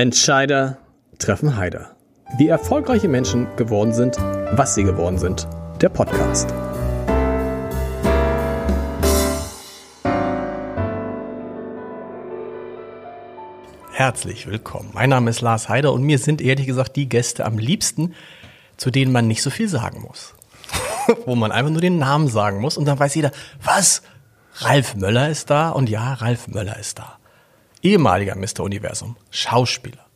Entscheider treffen Heider. Wie erfolgreiche Menschen geworden sind, was sie geworden sind. Der Podcast. Herzlich willkommen. Mein Name ist Lars Heider und mir sind ehrlich gesagt die Gäste am liebsten, zu denen man nicht so viel sagen muss. Wo man einfach nur den Namen sagen muss und dann weiß jeder, was? Ralf Möller ist da und ja, Ralf Möller ist da. Ehemaliger Mr. Universum, Schauspieler,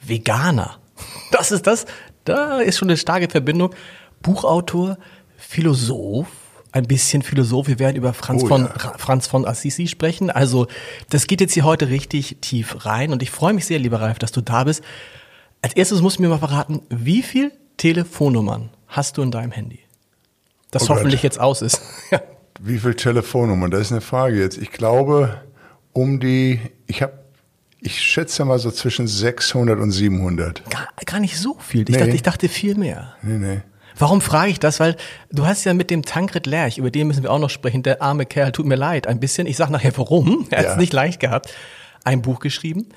Veganer. Das ist das, da ist schon eine starke Verbindung. Buchautor, Philosoph, ein bisschen Philosoph. Wir werden über Franz, Oh, von, ja. Ra- Franz von Assisi sprechen. Also, das geht jetzt hier heute richtig tief rein und ich freue mich sehr, lieber Ralf, dass du da bist. Als erstes musst du mir mal verraten, wie viel Telefonnummern hast du in deinem Handy? Das Oh Gott. hoffentlich jetzt aus ist. Wie viel Telefonnummern? Das ist eine Frage jetzt. Ich glaube, um die, ich habe, ich schätze mal so zwischen 600 und 700. gar, gar nicht so viel. Ich, Nee. dachte, ich dachte viel mehr. Nee, nee. Warum frage ich das? Weil du hast ja mit dem Tankred Lerch, über den müssen wir auch noch sprechen, der arme Kerl, tut mir leid, ein bisschen. Ich sag nachher warum. Er hat es nicht leicht gehabt. Ein Buch geschrieben.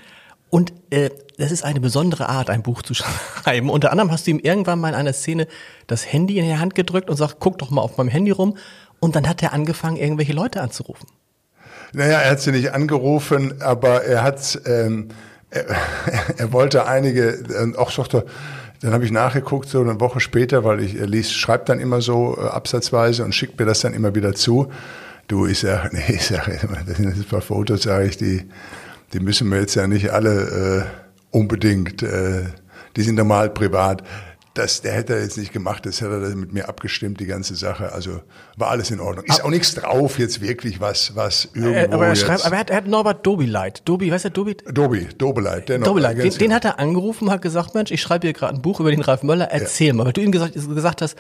Und äh, das ist eine besondere Art, ein Buch zu schreiben. Unter anderem hast du ihm irgendwann mal in einer Szene das Handy in die Hand gedrückt und sagt, guck doch mal auf meinem Handy rum. Und dann hat er angefangen, irgendwelche Leute anzurufen. Naja, er hat sie nicht angerufen, aber er hat, ähm, er, er wollte einige, äh, auch sagte, dann habe ich nachgeguckt, so eine Woche später, weil ich, liest, schreibt dann immer so äh, absatzweise und schickt mir das dann immer wieder zu. Du, ich sag, nee, ich sag, das sind ein paar Fotos, sage ich, die, die müssen wir jetzt ja nicht alle äh, unbedingt, äh, die sind normal privat. Das, der hätte er jetzt nicht gemacht, das hätte er mit mir abgestimmt, die ganze Sache. Also war alles in Ordnung. Ist auch nichts drauf jetzt wirklich, was, was irgendwo Äh, aber, er jetzt. schreibt, aber er hat, er hat Norbert Dobileit. Dobi, weißt du, Dobi? Dobi, Dobeleit, der. Den, ganz den genau. hat er angerufen, hat gesagt, Mensch, ich schreibe hier gerade ein Buch über den Ralf Möller, erzähl mal. Weil du ihm gesagt, gesagt hast,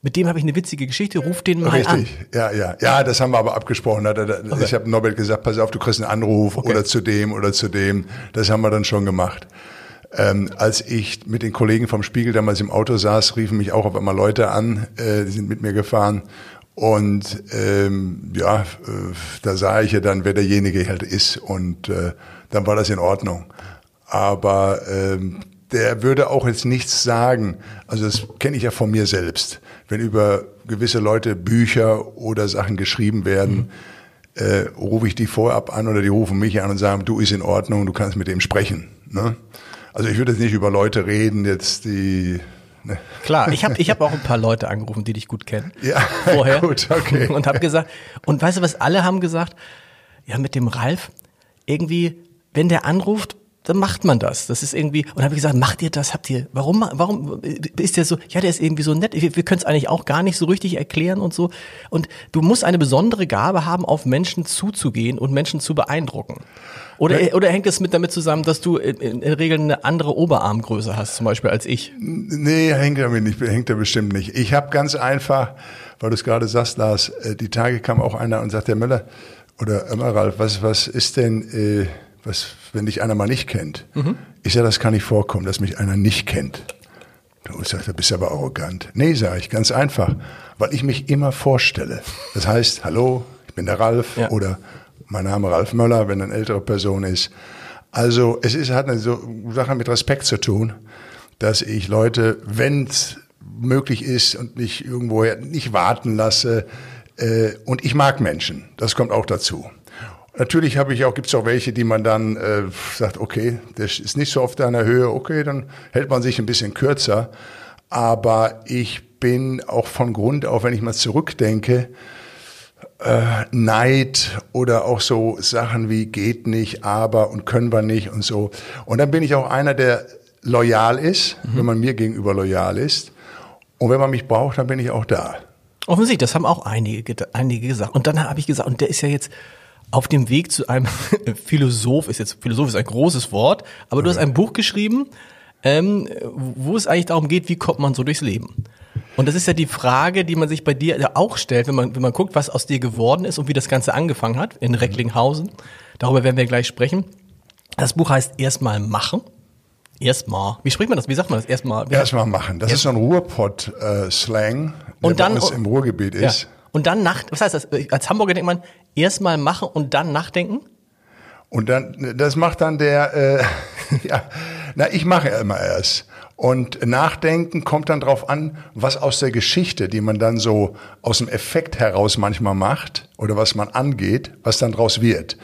mit dem habe ich eine witzige Geschichte, ruf den mal an. Richtig, ja, ja. Ja, das haben wir aber abgesprochen. Hat er- Ich habe Norbert gesagt, pass auf, du kriegst einen Anruf oder zu dem oder zu dem. Das haben wir dann schon gemacht. Ähm, als ich mit den Kollegen vom Spiegel damals im Auto saß, riefen mich auch auf einmal Leute an, äh, die sind mit mir gefahren. Und ähm, ja, äh, da sah ich ja dann, wer derjenige halt ist. Und äh, dann war das in Ordnung. Aber ähm, der würde auch jetzt nichts sagen. Also das kenne ich ja von mir selbst. Wenn über gewisse Leute Bücher oder Sachen geschrieben werden, äh, rufe ich die vorab an oder die rufen mich an und sagen, du ist in Ordnung, du kannst mit dem sprechen. Ne? Also ich würde jetzt nicht über Leute reden, jetzt die. Ne? Klar, ich habe ich hab auch ein paar Leute angerufen, die dich gut kennen. Ja, Vorher. gut, okay. Und habe gesagt, und weißt du, was alle haben gesagt? Ja, mit dem Ralf, irgendwie, wenn der anruft, dann macht man das. Das ist irgendwie, und habe ich gesagt, macht ihr das? Habt ihr, warum, warum ist der so, ja, der ist irgendwie so nett. Wir, wir können es eigentlich auch gar nicht so richtig erklären und so. Und du musst eine besondere Gabe haben, auf Menschen zuzugehen und Menschen zu beeindrucken. Oder, oder hängt es mit damit zusammen, dass du in, in der Regel eine andere Oberarmgröße hast, zum Beispiel als ich? Nee, hängt damit nicht, hängt er bestimmt nicht. Ich habe ganz einfach, weil du es gerade sagst, Lars, äh, die Tage kam auch einer und sagt, Herr Möller, oder immer Ralf, was, was ist denn, äh, was, wenn dich einer mal nicht kennt? Ich sage, das kann nicht vorkommen, dass mich einer nicht kennt. Du sagst, du bist aber arrogant. Nee, sage ich, ganz einfach, weil ich mich immer vorstelle. Das heißt, hallo, ich bin der Ralf Ja. oder mein Name Ralf Möller, wenn eine ältere Person ist. Also es ist, hat eine so Sache mit Respekt zu tun, dass ich Leute, wenn es möglich ist und nicht irgendwo nicht warten lasse. Äh, und ich mag Menschen, das kommt auch dazu. Natürlich habe ich auch, gibt es auch welche, die man dann äh, sagt, okay, der ist nicht so auf deiner Höhe, okay, dann hält man sich ein bisschen kürzer. Aber ich bin auch von Grund auf, wenn ich mal zurückdenke, äh, Neid oder auch so Sachen wie geht nicht, aber und können wir nicht und so. Und dann bin ich auch einer, der loyal ist, wenn man mir gegenüber loyal ist. Und wenn man mich braucht, dann bin ich auch da. Offensichtlich, das haben auch einige, einige gesagt. Und dann habe ich gesagt, und der ist ja jetzt auf dem Weg zu einem Philosoph, ist jetzt, Philosoph ist ein großes Wort, aber du hast ein Buch geschrieben, ähm, wo es eigentlich darum geht, wie kommt man so durchs Leben. Und das ist ja die Frage, die man sich bei dir ja auch stellt, wenn man, wenn man guckt, was aus dir geworden ist und wie das Ganze angefangen hat in Recklinghausen. Darüber werden wir gleich sprechen. Das Buch heißt Erstmal machen. Erstmal. Wie spricht man das? Wie sagt man das? Erstmal. Erstmal machen. Das ist so ein Ruhrpott-Slang, der Und dann- bei uns im Ruhrgebiet ist. Ja. Und dann nach, was heißt das? Als Hamburger denkt man, erstmal machen und dann nachdenken? Und dann, das macht dann der, äh, ja, na, ich mache ja immer erst. Und Nachdenken kommt dann drauf an, was aus der Geschichte, die man dann so aus dem Effekt heraus manchmal macht oder was man angeht, was dann draus wird.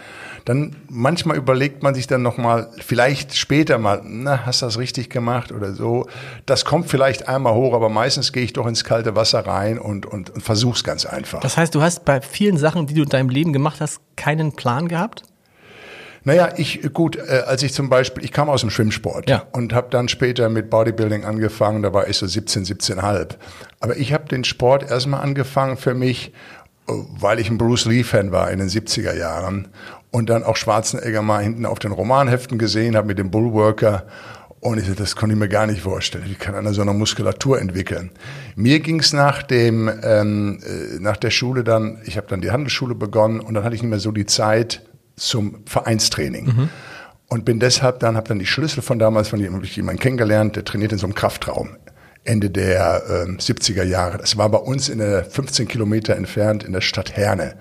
Dann manchmal überlegt man sich dann nochmal, vielleicht später mal, na, hast du das richtig gemacht oder so. Das kommt vielleicht einmal hoch, aber meistens gehe ich doch ins kalte Wasser rein und, und, und versuch's ganz einfach. Das heißt, du hast bei vielen Sachen, die du in deinem Leben gemacht hast, keinen Plan gehabt? Naja, ich, gut, äh, als ich zum Beispiel, ich kam aus dem Schwimmsport Ja. und habe dann später mit Bodybuilding angefangen, da war ich so 17, 17,5. Aber ich habe den Sport erstmal angefangen für mich, äh, weil ich ein Bruce Lee-Fan war in den 70er Jahren und dann auch Schwarzenegger mal hinten auf den Romanheften gesehen habe mit dem Bullworker. Und ich, das konnte ich mir gar nicht vorstellen. Wie kann einer so eine Muskulatur entwickeln? Mir ging's nach dem ähm, äh, nach der Schule dann, ich habe dann die Handelsschule begonnen und dann hatte ich nicht mehr so die Zeit zum Vereinstraining. Und bin deshalb dann, habe dann die Schlüssel von damals von jemandem, jemanden kennengelernt, der trainiert in so einem Kraftraum. Ende der ähm, 70er Jahre. Das war bei uns in der 15 Kilometer entfernt in der Stadt Herne.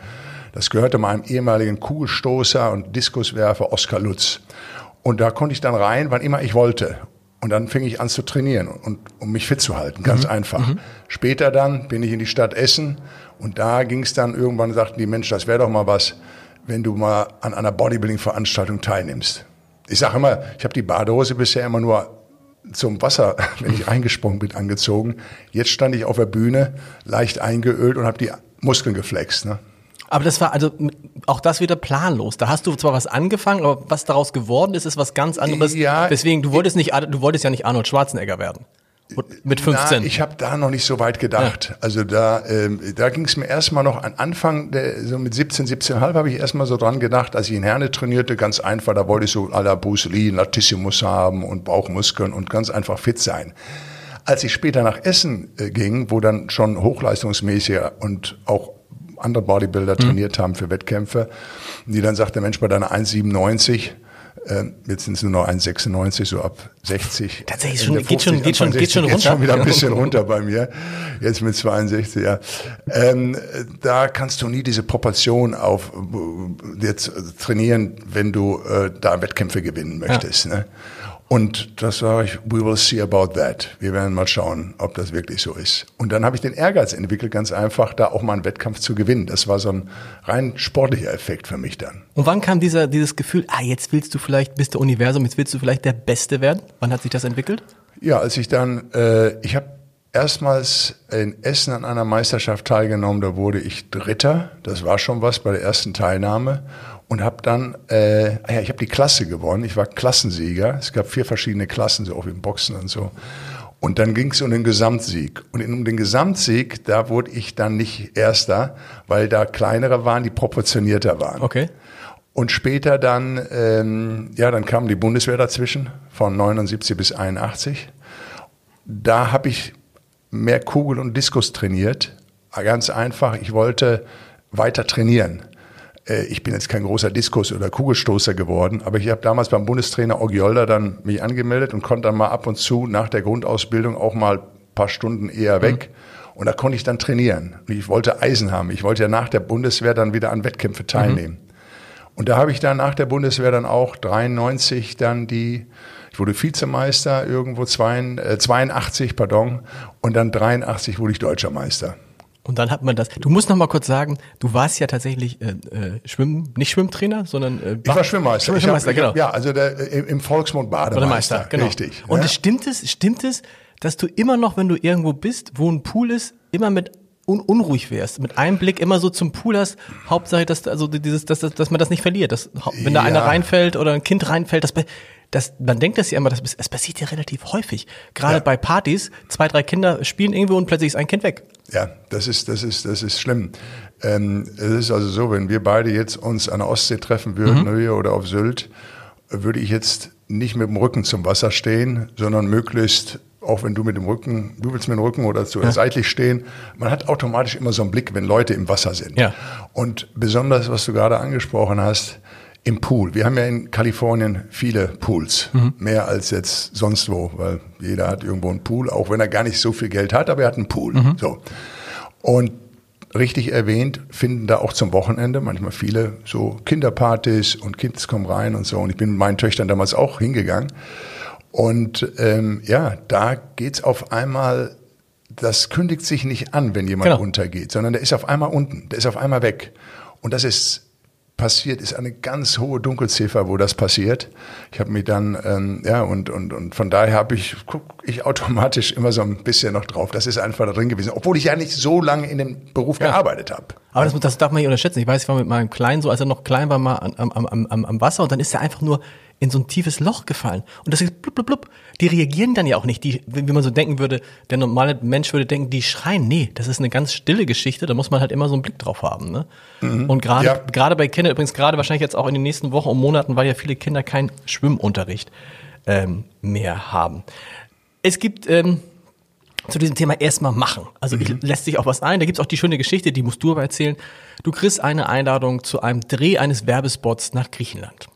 Das gehörte meinem ehemaligen Kugelstoßer und Diskuswerfer Oskar Lutz. Und da konnte ich dann rein, wann immer ich wollte. Und dann fing ich an zu trainieren, und, um mich fit zu halten, ganz einfach. Später dann bin ich in die Stadt Essen und da ging es dann irgendwann, sagten die Menschen, das wäre doch mal was, wenn du mal an einer Bodybuilding-Veranstaltung teilnimmst. Ich sage immer, ich habe die Badehose bisher immer nur zum Wasser, wenn ich eingesprungen bin, angezogen. Jetzt stand ich auf der Bühne, leicht eingeölt und habe die Muskeln geflext. Ne? Aber das war also auch das wieder planlos. Da hast du zwar was angefangen, aber was daraus geworden ist, ist was ganz anderes. Ja, Deswegen, du wolltest nicht, du wolltest ja nicht Arnold Schwarzenegger werden. Mit 15. Na, ich habe da noch nicht so weit gedacht. Also da, ähm, da ging es mir erstmal noch an Anfang, der, so mit 17, 17,5 habe ich erstmal so dran gedacht, als ich in Herne trainierte, ganz einfach, da wollte ich so à la Bruce Lee, Latissimus haben und Bauchmuskeln und ganz einfach fit sein. Als ich später nach Essen äh, ging, wo dann schon hochleistungsmäßiger und auch andere Bodybuilder trainiert haben für Wettkämpfe, die dann sagte, Mensch, bei deiner 1,97 ähm, jetzt sind es nur noch 1,96, so ab 60. Tatsächlich schon- geht schon- 50, geht schon- geht schon 60, runter. Jetzt schon wieder ein Ja. bisschen runter bei mir. Jetzt mit 62, ja. Ähm, da kannst du nie diese Proportion auf äh, jetzt trainieren, wenn du äh, da Wettkämpfe gewinnen möchtest. Ne? Und das sage ich, we will see about that. Wir werden mal schauen, ob das wirklich so ist. Und dann habe ich den Ehrgeiz entwickelt, ganz einfach, da auch mal einen Wettkampf zu gewinnen. Das war so ein rein sportlicher Effekt für mich dann. Und wann kam dieser, dieses Gefühl, ah, jetzt willst du vielleicht, bist du Universum, jetzt willst du vielleicht der Beste werden? Wann hat sich das entwickelt? Ja, als ich dann, äh, ich habe erstmals in Essen an einer Meisterschaft teilgenommen, da wurde ich Dritter, das war schon was bei der ersten Teilnahme und habe dann, äh, ah ja, ich habe die Klasse gewonnen, ich war Klassensieger, es gab vier verschiedene Klassen, so auch im Boxen und so. Und dann ging es um den Gesamtsieg. Und um den Gesamtsieg, da wurde ich dann nicht Erster, weil da kleinere waren, die proportionierter waren. Okay. Und später dann, ähm, ja, dann kam die Bundeswehr dazwischen von 79 bis 81. Da habe ich mehr Kugel und Diskus trainiert. Ganz einfach, ich wollte weiter trainieren. Äh, Ich bin jetzt kein großer Diskus- oder Kugelstoßer geworden, aber ich habe damals beim Bundestrainer Ogiolda dann mich angemeldet und konnte dann mal ab und zu nach der Grundausbildung auch mal ein paar Stunden eher weg. Und da konnte ich dann trainieren. Und ich wollte Eisen haben. Ich wollte ja nach der Bundeswehr dann wieder an Wettkämpfe teilnehmen. Und da habe ich dann nach der Bundeswehr dann auch 93 dann die, ich wurde Vizemeister irgendwo, zwei, äh, 82, pardon, und dann 83 wurde ich Deutscher Meister. Und dann hat man das. Du musst noch mal kurz sagen, du warst ja tatsächlich äh, äh, Schwimmen, nicht Schwimmtrainer, sondern äh, Ich war Schwimmmeister. Ich Schwimmmeister, hab, genau. hab, ja, also der, äh, im Volksmund Bademeister. Oder Meister, genau. Richtig. Und ja. es stimmt es, stimmt es, dass du immer noch, wenn du irgendwo bist, wo ein Pool ist, immer mit un unruhig wärst, mit einem Blick immer so zum Pool hast, Hauptsache, dass also dieses, dass, dass, dass man das nicht verliert, dass, wenn da Ja. einer reinfällt oder ein Kind reinfällt, das, das, man denkt das ja immer, das, es passiert ja relativ häufig. Gerade Ja. bei Partys, zwei, drei Kinder spielen irgendwo und plötzlich ist ein Kind weg. Ja, das ist, das ist, das ist schlimm. Ähm, es ist also so, wenn wir beide jetzt uns an der Ostsee treffen würden Mhm. hier oder auf Sylt, würde ich jetzt nicht mit dem Rücken zum Wasser stehen, sondern möglichst, auch wenn du mit dem Rücken, du willst mit dem Rücken oder zu seitlich stehen, man hat automatisch immer so einen Blick, wenn Leute im Wasser sind. Ja. Und besonders, was du gerade angesprochen hast, im Pool. Wir haben ja in Kalifornien viele Pools, mehr als jetzt sonst wo, weil jeder hat irgendwo einen Pool, auch wenn er gar nicht so viel Geld hat, aber er hat einen Pool. So. Und richtig erwähnt, finden da auch zum Wochenende manchmal viele so Kinderpartys und Kids kommen rein und so. Und ich bin mit meinen Töchtern damals auch hingegangen. Und ähm, ja, da geht's auf einmal, das kündigt sich nicht an, wenn jemand Genau. runtergeht, sondern der ist auf einmal unten, der ist auf einmal weg. Und das ist passiert, ist eine ganz hohe Dunkelziffer, wo das passiert. Ich habe mich dann, ähm, ja, und, und, und von daher habe ich, guck ich automatisch immer so ein bisschen noch drauf. Das ist einfach da drin gewesen, obwohl ich ja nicht so lange in dem Beruf gearbeitet habe. Aber das, das darf man nicht unterschätzen. Ich weiß, ich war mit meinem Kleinen so, als er noch klein war, mal am, am, am- am Wasser und dann ist er einfach nur in so ein tiefes Loch gefallen. Und das ist blub, blub, blub. Die reagieren dann ja auch nicht, die, wie man so denken würde, der normale Mensch würde denken, die schreien. Nee, das ist eine ganz stille Geschichte, da muss man halt immer so einen Blick drauf haben. Ne? Und gerade Ja. gerade bei Kindern, übrigens gerade wahrscheinlich jetzt auch in den nächsten Wochen und Monaten, weil ja viele Kinder keinen Schwimmunterricht ähm, mehr haben. Es gibt ähm, zu diesem Thema erstmal machen. Also ich, lässt sich auch was ein. Da gibt's auch die schöne Geschichte, die musst du aber erzählen. Du kriegst eine Einladung zu einem Dreh eines Werbespots nach Griechenland.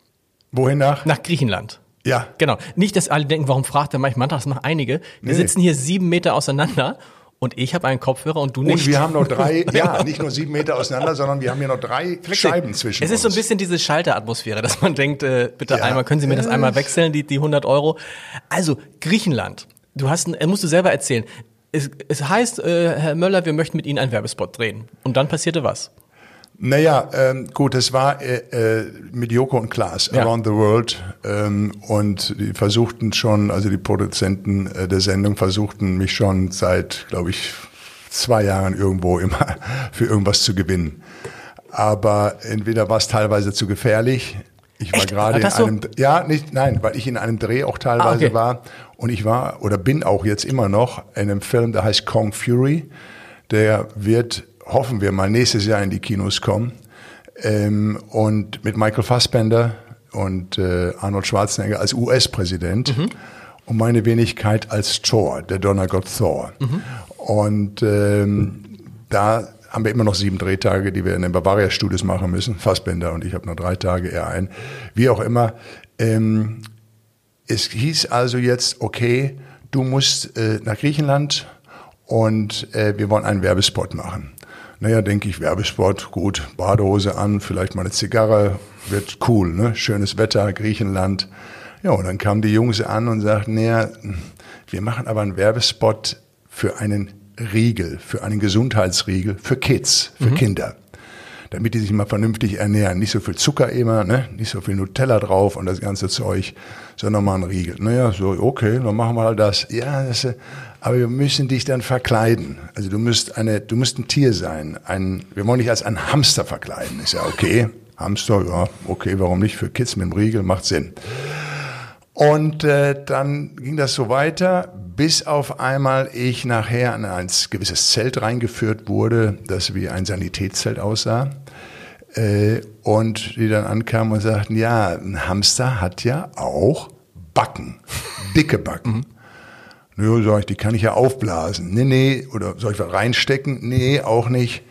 Wohin nach? Nach Griechenland. Ja. Genau. Nicht, dass alle denken, warum fragt er manchmal, das machen einige. Wir Nee. sitzen hier sieben Meter auseinander und ich habe einen Kopfhörer und du nicht. Und wir haben noch drei, ja, nicht nur sieben Meter auseinander, sondern wir haben hier noch drei Scheiben zwischen Es ist so ein uns. bisschen diese Schalteratmosphäre, dass man denkt, äh, bitte Ja. einmal, können Sie mir das einmal wechseln, die, die 100 Euro. Also, Griechenland. Du hast, äh, musst du selber erzählen. Es, es heißt, äh, Herr Möller, wir möchten mit Ihnen einen Werbespot drehen. Und dann passierte was? Naja, ähm, gut, es war äh, äh, mit Joko und Klaas, Ja. Around the World. Ähm, und die versuchten schon, also die Produzenten äh, der Sendung versuchten mich schon seit, glaube ich, zwei Jahren irgendwo immer für irgendwas zu gewinnen. Aber entweder war es teilweise zu gefährlich. Ich war gerade in das so? einem, ja, nicht, nein, weil ich in einem Dreh auch teilweise Ah, okay. war. Und ich war oder bin auch jetzt immer noch in einem Film, der heißt Kong Fury. Der wird, hoffen wir mal, nächstes Jahr in die Kinos kommen. Ähm, und mit Michael Fassbender und äh, Arnold Schwarzenegger als US-Präsident Mhm. und meine Wenigkeit als Thor, der Donnergott Thor. Und ähm, da haben wir immer noch sieben Drehtage, die wir in den Bavaria-Studios machen müssen. Fassbender und ich habe noch drei Tage, er ein. Wie auch immer. Ähm, es hieß also jetzt, okay, du musst äh, nach Griechenland und äh, wir wollen einen Werbespot machen. Naja, denke ich, Werbespot, gut, Badehose an, vielleicht mal eine Zigarre, wird cool, ne? Schönes Wetter, Griechenland. Ja, und dann kamen die Jungs an und sagten, naja, wir machen aber einen Werbespot für einen Riegel, für einen Gesundheitsriegel, für Kids, für Kinder damit die sich mal vernünftig ernähren. Nicht so viel Zucker immer, ne? nicht so viel Nutella drauf und das ganze Zeug, sondern mal ein Riegel. Naja, so, okay, dann machen wir halt das. Ja, das, äh, aber wir müssen dich dann verkleiden. Also du musst eine, du musst ein Tier sein. Ein, wir wollen dich als ein Hamster verkleiden. Ist ja okay. Hamster, ja, okay, warum nicht? Für Kids mit dem Riegel macht Sinn. Und äh, dann ging das so weiter, bis auf einmal ich nachher in ein gewisses Zelt reingeführt wurde, das wie ein Sanitätszelt aussah. Äh, und die dann ankamen und sagten, ja, ein Hamster hat ja auch Backen, dicke Backen. Nö, sag ich, die kann ich ja aufblasen. Nee, nee, oder soll ich was reinstecken? Nee, auch nicht.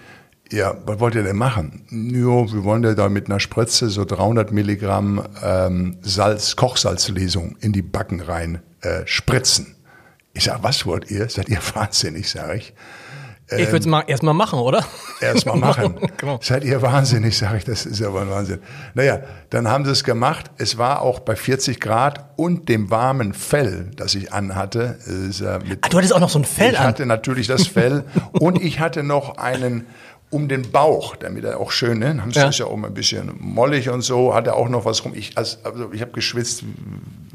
Ja, was wollt ihr denn machen? Jo, wir wollen ja da mit einer Spritze so 300 Milligramm ähm, Salz, Kochsalzlesung in die Backen rein äh, spritzen. Ich sag, was wollt ihr? Seid ihr wahnsinnig, sag ich. ich würde es mal erstmal machen, oder? Erst mal machen. Genau. Seid ihr wahnsinnig, sage ich, das ist ja wohl ein Wahnsinn. Naja, dann haben sie es gemacht. Es war auch bei 40 Grad und dem warmen Fell, das ich anhatte. Ist, äh, mit, Ah, du hattest auch noch so ein Fell ich an. hatte natürlich das Fell und ich hatte noch einen um den Bauch, damit er auch schön, ne? Hamster Ja. ist ja auch mal ein bisschen mollig und so, hat er auch noch was rum. Ich, also, ich habe geschwitzt,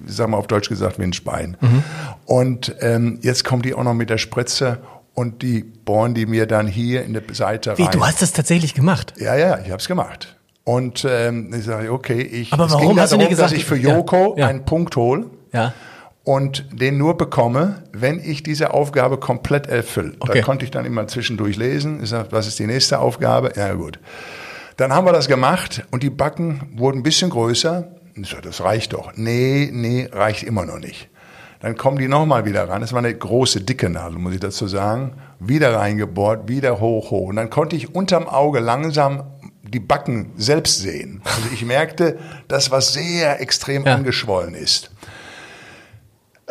sag mal auf Deutsch gesagt, wie ein Schwein. Mhm. Und ähm, jetzt kommt die auch noch mit der Spritze und die bohren die mir dann hier in der Seite Wie, rein. du hast das tatsächlich gemacht? Ja, ja, ich habe es gemacht. Und ähm, ich sage, okay, ich, Aber es warum ging hast du darum, dir gesagt, dass ich für ja, Joko ja. einen Punkt hole Ja. Und den nur bekomme, wenn ich diese Aufgabe komplett erfülle. Okay. Da konnte ich dann immer zwischendurch lesen. Ich sag, was ist die nächste Aufgabe? Ja gut. Dann haben wir das gemacht und die Backen wurden ein bisschen größer. Ich sag, das reicht doch. Nee, nee, reicht immer noch nicht. Dann kommen die nochmal wieder ran. Das war eine große, dicke Nadel, muss ich dazu sagen. Wieder reingebohrt, wieder hoch, hoch. Und dann konnte ich unterm Auge langsam die Backen selbst sehen. Also ich merkte, dass was sehr extrem Ja. angeschwollen ist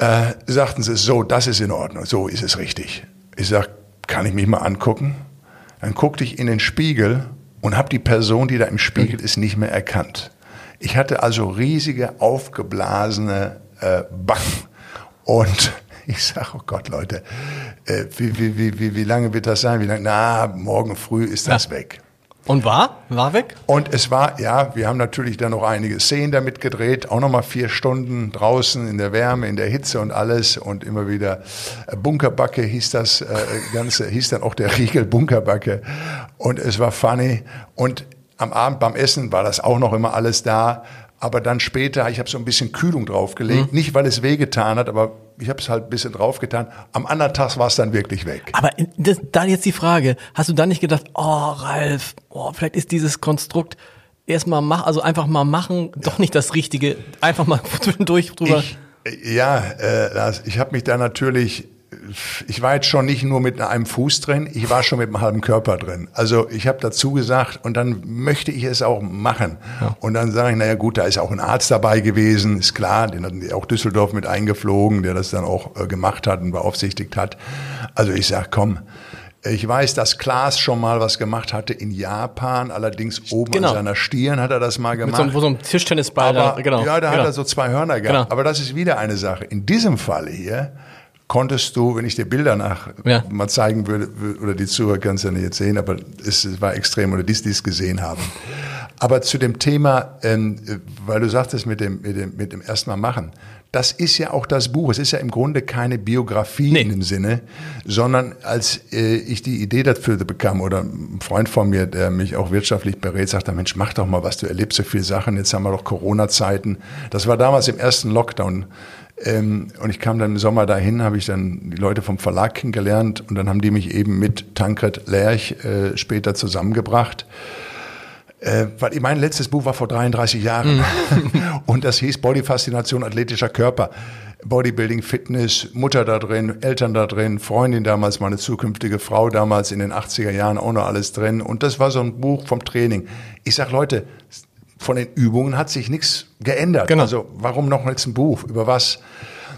äh, sagten sie, so, das ist in Ordnung, so ist es richtig. Ich sag, kann ich mich mal angucken? Dann guckte ich in den Spiegel und habe die Person, die da im Spiegel ist, nicht mehr erkannt. Ich hatte also riesige, aufgeblasene äh, Backen. Und ich sage, oh Gott, Leute, äh, wie, wie, wie, wie, wie lange wird das sein? Wie lange? Na, morgen früh ist das ja. weg. Und war? War weg? Und es war, ja, wir haben natürlich dann noch einige Szenen damit gedreht, auch nochmal vier Stunden draußen in der Wärme, in der Hitze und alles und immer wieder äh, Bunkerbacke hieß das äh, Ganze, hieß dann auch der Riegel Bunkerbacke und es war funny und am Abend beim Essen war das auch noch immer alles da, aber dann später, ich habe so ein bisschen Kühlung draufgelegt, mhm. nicht weil es wehgetan hat, aber ich habe es halt ein bisschen draufgetan. Am anderen Tag war es dann wirklich weg. Aber das, dann jetzt die Frage, hast du dann nicht gedacht, oh Ralf, oh, vielleicht ist dieses Konstrukt erstmal mach, also einfach mal machen, doch nicht das Richtige, einfach mal zwischendurch drüber. Ich, ja, äh, ich habe mich da natürlich ich war jetzt schon nicht nur mit einem Fuß drin, ich war schon mit einem halben Körper drin. Also ich habe dazu gesagt und dann möchte ich es auch machen. Ja. Und dann sage ich, naja gut, da ist auch ein Arzt dabei gewesen, ist klar, den hat auch Düsseldorf mit eingeflogen, der das dann auch äh, gemacht hat und beaufsichtigt hat. Also ich sage, komm, ich weiß, dass Klaas schon mal was gemacht hatte in Japan, allerdings oben genau. an seiner Stirn hat er das mal gemacht. Mit so, wo so ein Tischtennisball, Aber, da, genau. Ja, da genau. hat er so zwei Hörner gehabt. Genau. Aber das ist wieder eine Sache. In diesem Falle hier konntest du, wenn ich dir Bilder nach ja. mal zeigen würde, oder die Zuhörer können es ja nicht jetzt sehen, aber es war extrem, oder die es gesehen haben. Aber zu dem Thema, ähm, weil du sagtest mit dem, mit dem, mit dem erstmal machen, das ist ja auch das Buch. Es ist ja im Grunde keine Biografie nee. in dem Sinne, sondern als äh, ich die Idee dafür bekam oder ein Freund von mir, der mich auch wirtschaftlich berät, sagte, Mensch, mach doch mal was, du erlebst so viele Sachen, jetzt haben wir doch Corona-Zeiten. Das war damals im ersten Lockdown. Ähm, und ich kam dann im Sommer dahin, habe ich dann die Leute vom Verlag kennengelernt und dann haben die mich eben mit Tankred Lerch äh, später zusammengebracht. Äh, weil mein letztes Buch war vor 33 Jahren mhm. und das hieß Bodyfaszination athletischer Körper. Bodybuilding, Fitness, Mutter da drin, Eltern da drin, Freundin damals, meine zukünftige Frau damals in den 80er Jahren auch noch alles drin. Und das war so ein Buch vom Training. Ich sag Leute, von den Übungen hat sich nichts geändert. Genau. Also warum noch jetzt ein Buch? Über was?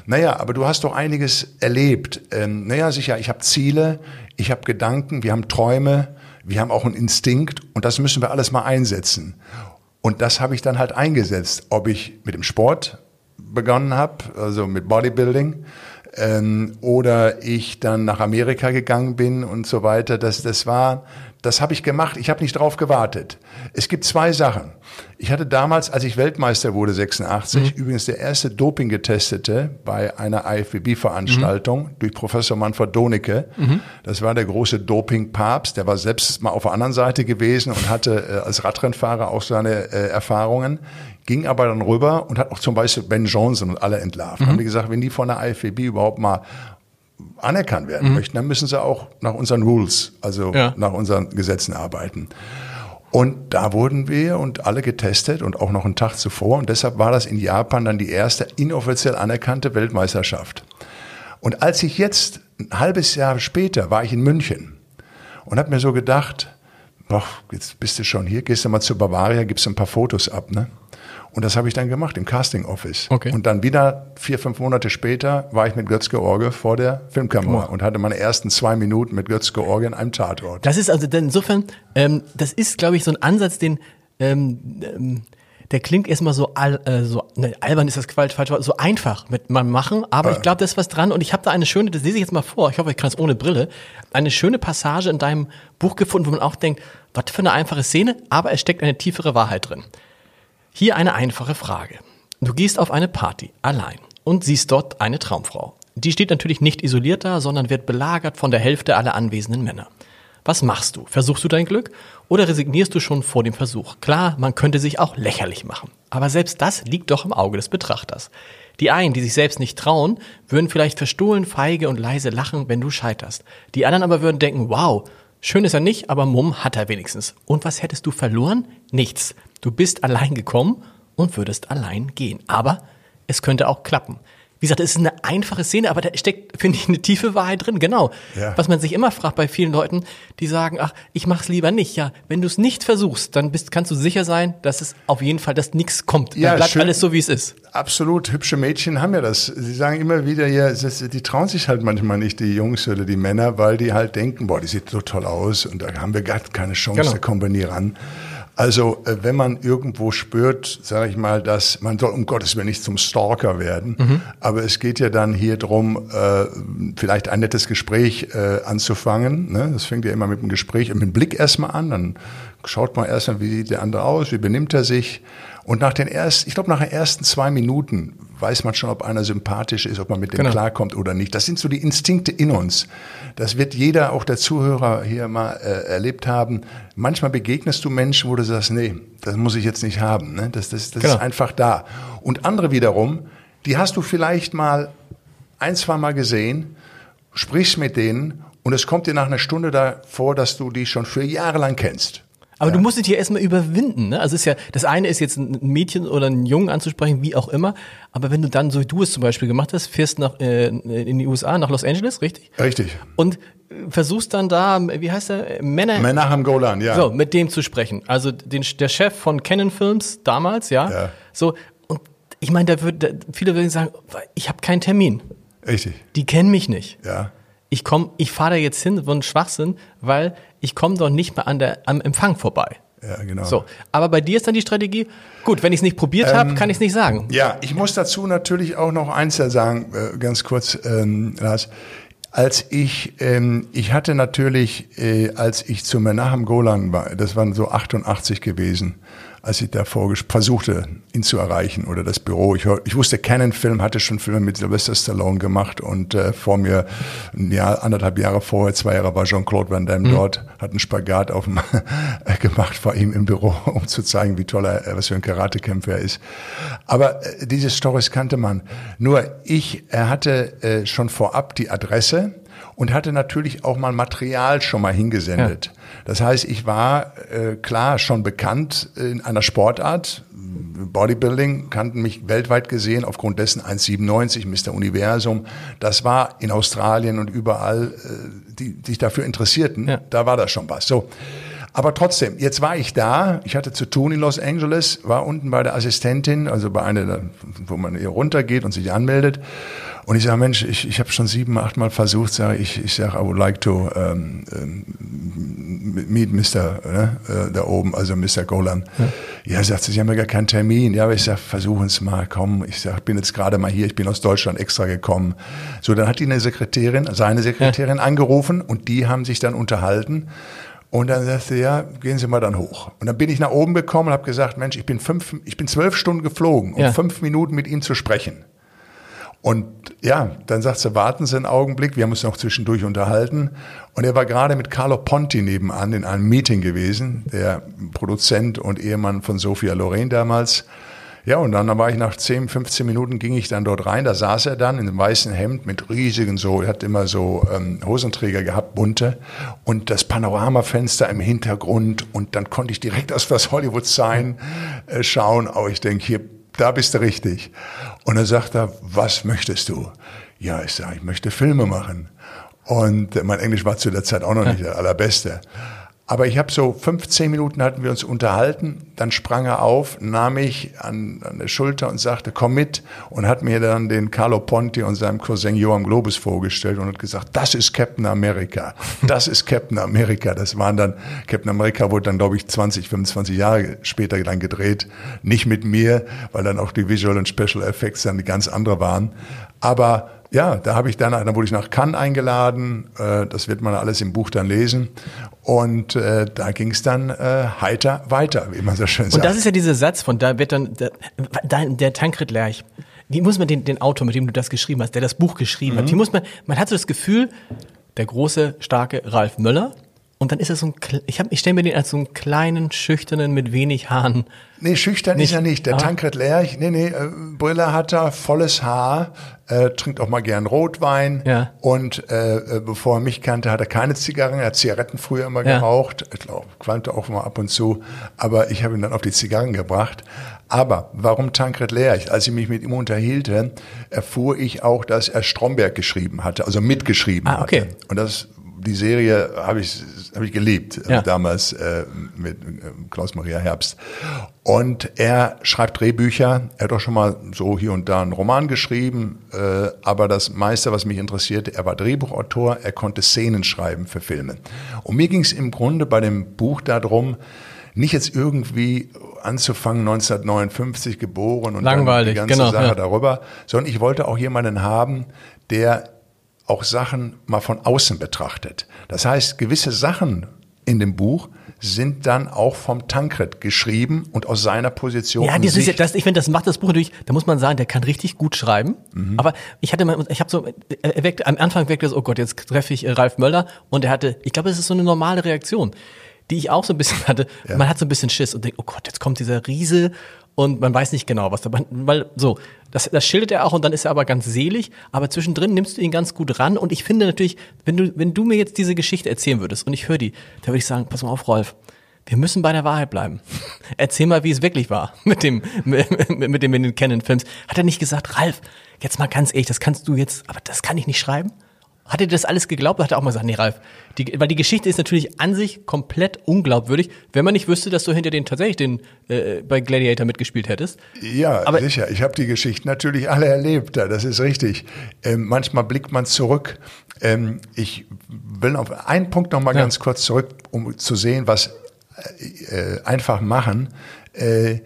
Naja, aber du hast doch einiges erlebt. Ähm, naja, sicher, ich habe Ziele, ich habe Gedanken, wir haben Träume, wir haben auch einen Instinkt und das müssen wir alles mal einsetzen. Und das habe ich dann halt eingesetzt, ob ich mit dem Sport begonnen habe, also mit Bodybuilding, ähm, oder ich dann nach Amerika gegangen bin und so weiter. Das, das war, das habe ich gemacht. Ich habe nicht drauf gewartet. Es gibt zwei Sachen. Ich hatte damals, als ich Weltmeister wurde, 86, mhm. übrigens der erste Doping getestete bei einer IFBB-Veranstaltung mhm. durch Professor Manfred Donicke. Mhm. Das war der große Doping-Papst. Der war selbst mal auf der anderen Seite gewesen und hatte äh, als Radrennfahrer auch seine äh, Erfahrungen ging aber dann rüber und hat auch zum Beispiel Ben Johnson und alle entlarvt. Mhm. Haben die gesagt, wenn die von der IFBB überhaupt mal anerkannt werden mhm. möchten, dann müssen sie auch nach unseren Rules, also ja. nach unseren Gesetzen arbeiten. Und da wurden wir und alle getestet und auch noch einen Tag zuvor. Und deshalb war das in Japan dann die erste inoffiziell anerkannte Weltmeisterschaft. Und als ich jetzt, ein halbes Jahr später, war ich in München und habe mir so gedacht, boah, jetzt bist du schon hier, gehst du mal zu Bavaria, gibst ein paar Fotos ab, ne? Und das habe ich dann gemacht im Casting Office. Okay. Und dann wieder vier, fünf Monate später war ich mit Götz Orge vor der Filmkamera oh. und hatte meine ersten zwei Minuten mit Götz Orge in einem Tatort. Das ist also insofern, ähm, das ist, glaube ich, so ein Ansatz, den ähm, ähm, der klingt erstmal so, al, äh, so ne, albern ist das falsch, falsch, so einfach mit man machen, aber äh. ich glaube, da ist was dran und ich habe da eine schöne, das lese ich jetzt mal vor, ich hoffe, ich kann es ohne Brille, eine schöne Passage in deinem Buch gefunden, wo man auch denkt, was für eine einfache Szene, aber es steckt eine tiefere Wahrheit drin. Hier eine einfache Frage. Du gehst auf eine Party allein und siehst dort eine Traumfrau. Die steht natürlich nicht isoliert da, sondern wird belagert von der Hälfte aller anwesenden Männer. Was machst du? Versuchst du dein Glück oder resignierst du schon vor dem Versuch? Klar, man könnte sich auch lächerlich machen. Aber selbst das liegt doch im Auge des Betrachters. Die einen, die sich selbst nicht trauen, würden vielleicht verstohlen, feige und leise lachen, wenn du scheiterst. Die anderen aber würden denken, wow, schön ist er nicht, aber Mumm hat er wenigstens. Und was hättest du verloren? Nichts. Du bist allein gekommen und würdest allein gehen. Aber es könnte auch klappen. Wie gesagt, es ist eine einfache Szene, aber da steckt, finde ich, eine tiefe Wahrheit drin. Genau. Ja. Was man sich immer fragt bei vielen Leuten, die sagen, ach, ich mach's lieber nicht. Ja, wenn du es nicht versuchst, dann bist, kannst du sicher sein, dass es auf jeden Fall, dass nichts kommt. Dann Ja, bleibt schön. alles so, wie es ist. Absolut, hübsche Mädchen haben ja das. Sie sagen immer wieder, ja, die trauen sich halt manchmal nicht, die Jungs oder die Männer, weil die halt denken, boah, die sieht so toll aus und da haben wir gar keine Chance, Genau. da kommen wir nie ran. Also, äh, wenn man irgendwo spürt, sage ich mal, dass man soll um Gottes Willen nicht zum Stalker werden, Mhm. aber es geht ja dann hier drum, äh, vielleicht ein nettes Gespräch äh, anzufangen. Ne? Das fängt ja immer mit einem Gespräch, mit dem Blick erstmal an, dann schaut man erstmal, wie sieht der andere aus, wie benimmt er sich. Und nach den ersten, ich glaube, nach den ersten zwei Minuten weiß man schon, ob einer sympathisch ist, ob man mit dem Genau. klarkommt oder nicht. Das sind so die Instinkte in uns. Das wird jeder, auch der Zuhörer hier mal äh, erlebt haben. Manchmal begegnest du Menschen, wo du sagst, nee, das muss ich jetzt nicht haben. Ne? Das, das, das Genau. ist einfach da. Und andere wiederum, die hast du vielleicht mal ein, zwei Mal gesehen, sprichst mit denen und es kommt dir nach einer Stunde davor, dass du die schon für Jahre lang kennst. Aber du musst dich ja erstmal überwinden. Ne? Also es ist ja, das eine ist jetzt ein Mädchen oder einen Jungen anzusprechen, wie auch immer. Aber wenn du dann, so wie du es zum Beispiel gemacht hast, fährst nach, äh, in die USA, nach Los Angeles, richtig? Richtig. Und versuchst dann da, wie heißt der, Männer, Menachem Golan, ja. so, mit dem zu sprechen. Also den, der Chef von Canon Films damals, ja. Ja. So, und ich meine, da würd, da, viele würden sagen, ich habe keinen Termin. Richtig, Die kennen mich nicht. ja. Ich komm, ich fahre da jetzt hin, so ein Schwachsinn, weil ich komme doch nicht mehr an der, am Empfang vorbei. Ja, genau. So, aber bei dir ist dann die Strategie, gut, wenn ich es nicht probiert Ähm, habe, kann ich es nicht sagen. Ja, ich muss dazu natürlich auch noch eins sagen, äh, ganz kurz, ähm, Lars. Als ich, ähm, ich hatte natürlich, äh, als ich zu Menachem Golan war, das waren so 88 gewesen, als ich ges- versuchte, ihn zu erreichen oder das Büro. Ich, ich wusste, Canon Film hatte schon Filme mit Sylvester Stallone gemacht und äh, vor mir, ein Jahr, anderthalb Jahre vorher, zwei Jahre war Jean-Claude Van Damme dort, hat einen Spagat auf dem, gemacht vor ihm im Büro, um zu zeigen, wie toll er, was für ein Karatekämpfer er ist. Aber äh, diese Stories kannte man. Nur ich, er hatte äh, schon vorab die Adresse und hatte natürlich auch mal Material schon mal hingesendet. Das heißt, ich war äh, klar schon bekannt in einer Sportart. Bodybuilding kannten mich weltweit gesehen aufgrund dessen 1,97 Mr. Universum. Das war in Australien und überall, äh, die sich dafür interessierten. Ja. Da war das schon was. So. Aber trotzdem, jetzt war ich da, ich hatte zu tun in Los Angeles, war unten bei der Assistentin, also bei einer, wo man hier runtergeht und sich anmeldet. Und ich sage, Mensch, ich, ich habe schon sieben, acht Mal versucht, sage ich, ich sage, I would like to um, um, meet Mr. Ne, äh, da oben, also Mr. Golan. Ja, ja sagt sie, Sie haben ja gar keinen Termin. Ja, aber ich sage, versuchen es mal, komm. Ich sage, ich bin jetzt gerade mal hier, ich bin aus Deutschland extra gekommen. So, dann hat die eine Sekretärin, seine Sekretärin angerufen und die haben sich dann unterhalten. Und dann sagte sie, ja, gehen Sie mal dann hoch. Und dann bin ich nach oben gekommen und habe gesagt, Mensch, ich bin fünf, ich bin zwölf Stunden geflogen, um Ja. fünf Minuten mit ihm zu sprechen. Und ja, dann sagt sie, warten Sie einen Augenblick, wir haben uns noch zwischendurch unterhalten. Und er war gerade mit Carlo Ponti nebenan in einem Meeting gewesen, der Produzent und Ehemann von Sophia Loren damals. Ja, und dann war ich nach 10, 15 Minuten ging ich dann dort rein, da saß er dann in einem weißen Hemd mit riesigen so, er hat immer so ähm, Hosenträger gehabt, bunte und das Panoramafenster im Hintergrund und dann konnte ich direkt aus das Hollywood Sign äh, schauen, aber ich denke, hier, da bist du richtig. Und dann sagt er, was möchtest du? Ja, ich sage, ich möchte Filme machen. Und äh, mein Englisch war zu der Zeit auch noch nicht der allerbeste. Aber ich habe so 15 Minuten hatten wir uns unterhalten, dann sprang er auf, nahm mich an, an der Schulter und sagte, komm mit und hat mir dann den Carlo Ponti und seinem Cousin Johann Globus vorgestellt und hat gesagt, das ist Captain America, das ist Captain America. Das waren dann, Captain America wurde dann, glaube ich, 20, 25 Jahre später dann gedreht, nicht mit mir, weil dann auch die Visual und Special Effects dann ganz andere waren. Aber ja, da habe ich dann, dann wurde ich nach Cannes eingeladen. Äh, das wird man alles im Buch dann lesen. Und äh, da ging es dann äh, heiter weiter, wie man so schön sagt. Und das ist ja dieser Satz von, da wird dann, der, der Tankred Lerch, wie muss man den, den Autor, mit dem du das geschrieben hast, der das Buch geschrieben Mhm. hat, wie muss man, man hat so das Gefühl, der große, starke Ralf Möller Und dann ist er so ein, ich, hab, ich stelle mir den als so einen kleinen, schüchternen, mit wenig Haaren. Nee, schüchtern nicht, ist er nicht. Der Tankred Lerch, nee, nee, äh, Brille hat er, volles Haar, äh, trinkt auch mal gern Rotwein. Ja. Und äh, äh, bevor er mich kannte, hat er keine Zigarren. Er hat Zigaretten früher immer Ja. geraucht. Ich glaube, qualmte auch mal ab und zu. Aber ich habe ihn dann auf die Zigarren gebracht. Aber warum Tankred Lerch? Als ich mich mit ihm unterhielte, erfuhr ich auch, dass er Stromberg geschrieben hatte, also mitgeschrieben Ah, okay. hatte. Und das die Serie habe ich habe ich geliebt äh, Ja. damals äh, mit äh, Klaus Maria Herbst und er schreibt Drehbücher er hat auch schon mal so hier und da einen Roman geschrieben äh, aber das meiste was mich interessierte er war Drehbuchautor er konnte Szenen schreiben für Filme und mir ging es im Grunde bei dem Buch darum nicht jetzt irgendwie anzufangen 1959 geboren und Langweilig, dann die ganze genau, Sache ja. darüber sondern ich wollte auch jemanden haben der auch Sachen mal von außen betrachtet. Das heißt, gewisse Sachen in dem Buch sind dann auch vom Tankred geschrieben und aus seiner Position. Ja, das ist ja, das, ich finde, das macht das Buch natürlich, da muss man sagen, der kann richtig gut schreiben. Aber ich hatte mal, ich habe so, er weckte, am Anfang wirkte es, oh Gott, jetzt treffe ich äh, Ralf Möller und er hatte, ich glaube, es ist so eine normale Reaktion, die ich auch so ein bisschen hatte. Man hat so ein bisschen Schiss und denkt, oh Gott, jetzt kommt dieser Riese und man weiß nicht genau, was da, weil so, das, das schildert er auch und dann ist er aber ganz selig, aber zwischendrin nimmst du ihn ganz gut ran und ich finde natürlich, wenn du, wenn du mir jetzt diese Geschichte erzählen würdest und ich höre die, da würde ich sagen, pass mal auf, Rolf, wir müssen bei der Wahrheit bleiben. Erzähl mal, wie es wirklich war mit dem, mit, mit dem in den Canon-Films. Hat er nicht gesagt, Ralf, jetzt mal ganz ehrlich, das kannst du jetzt, aber das kann ich nicht schreiben? Hat er das alles geglaubt? Hat er auch mal gesagt, nee, Ralf, die, weil die Geschichte ist natürlich an sich komplett unglaubwürdig, wenn man nicht wüsste, dass du hinter den tatsächlich den äh, bei Gladiator mitgespielt hättest. Ja, Aber- sicher. Ich habe die Geschichten natürlich alle erlebt. Das ist richtig. Ähm, manchmal blickt man zurück. Ähm, ich will auf einen Punkt noch mal Ja. ganz kurz zurück, um zu sehen, was äh, einfach machen äh, äh,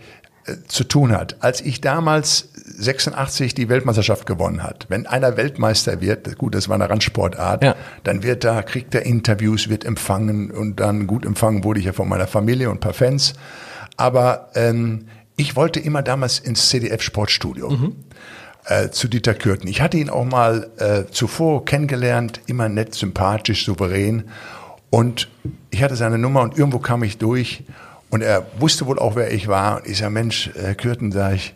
zu tun hat. Als ich damals 86 die Weltmeisterschaft gewonnen hat, wenn einer Weltmeister wird, gut, das war eine Randsportart, Ja. dann wird da, kriegt er Interviews, wird empfangen und dann gut empfangen wurde ich ja von meiner Familie und ein paar Fans. Aber ähm, ich wollte immer damals ins CDF Sportstudio. Äh, zu Dieter Kürten. Ich hatte ihn auch mal äh, zuvor kennengelernt, immer nett, sympathisch, souverän. Und ich hatte seine Nummer und irgendwo kam ich durch und er wusste wohl auch, wer ich war. Und ich sage, Mensch, Herr Kürten, sag ich,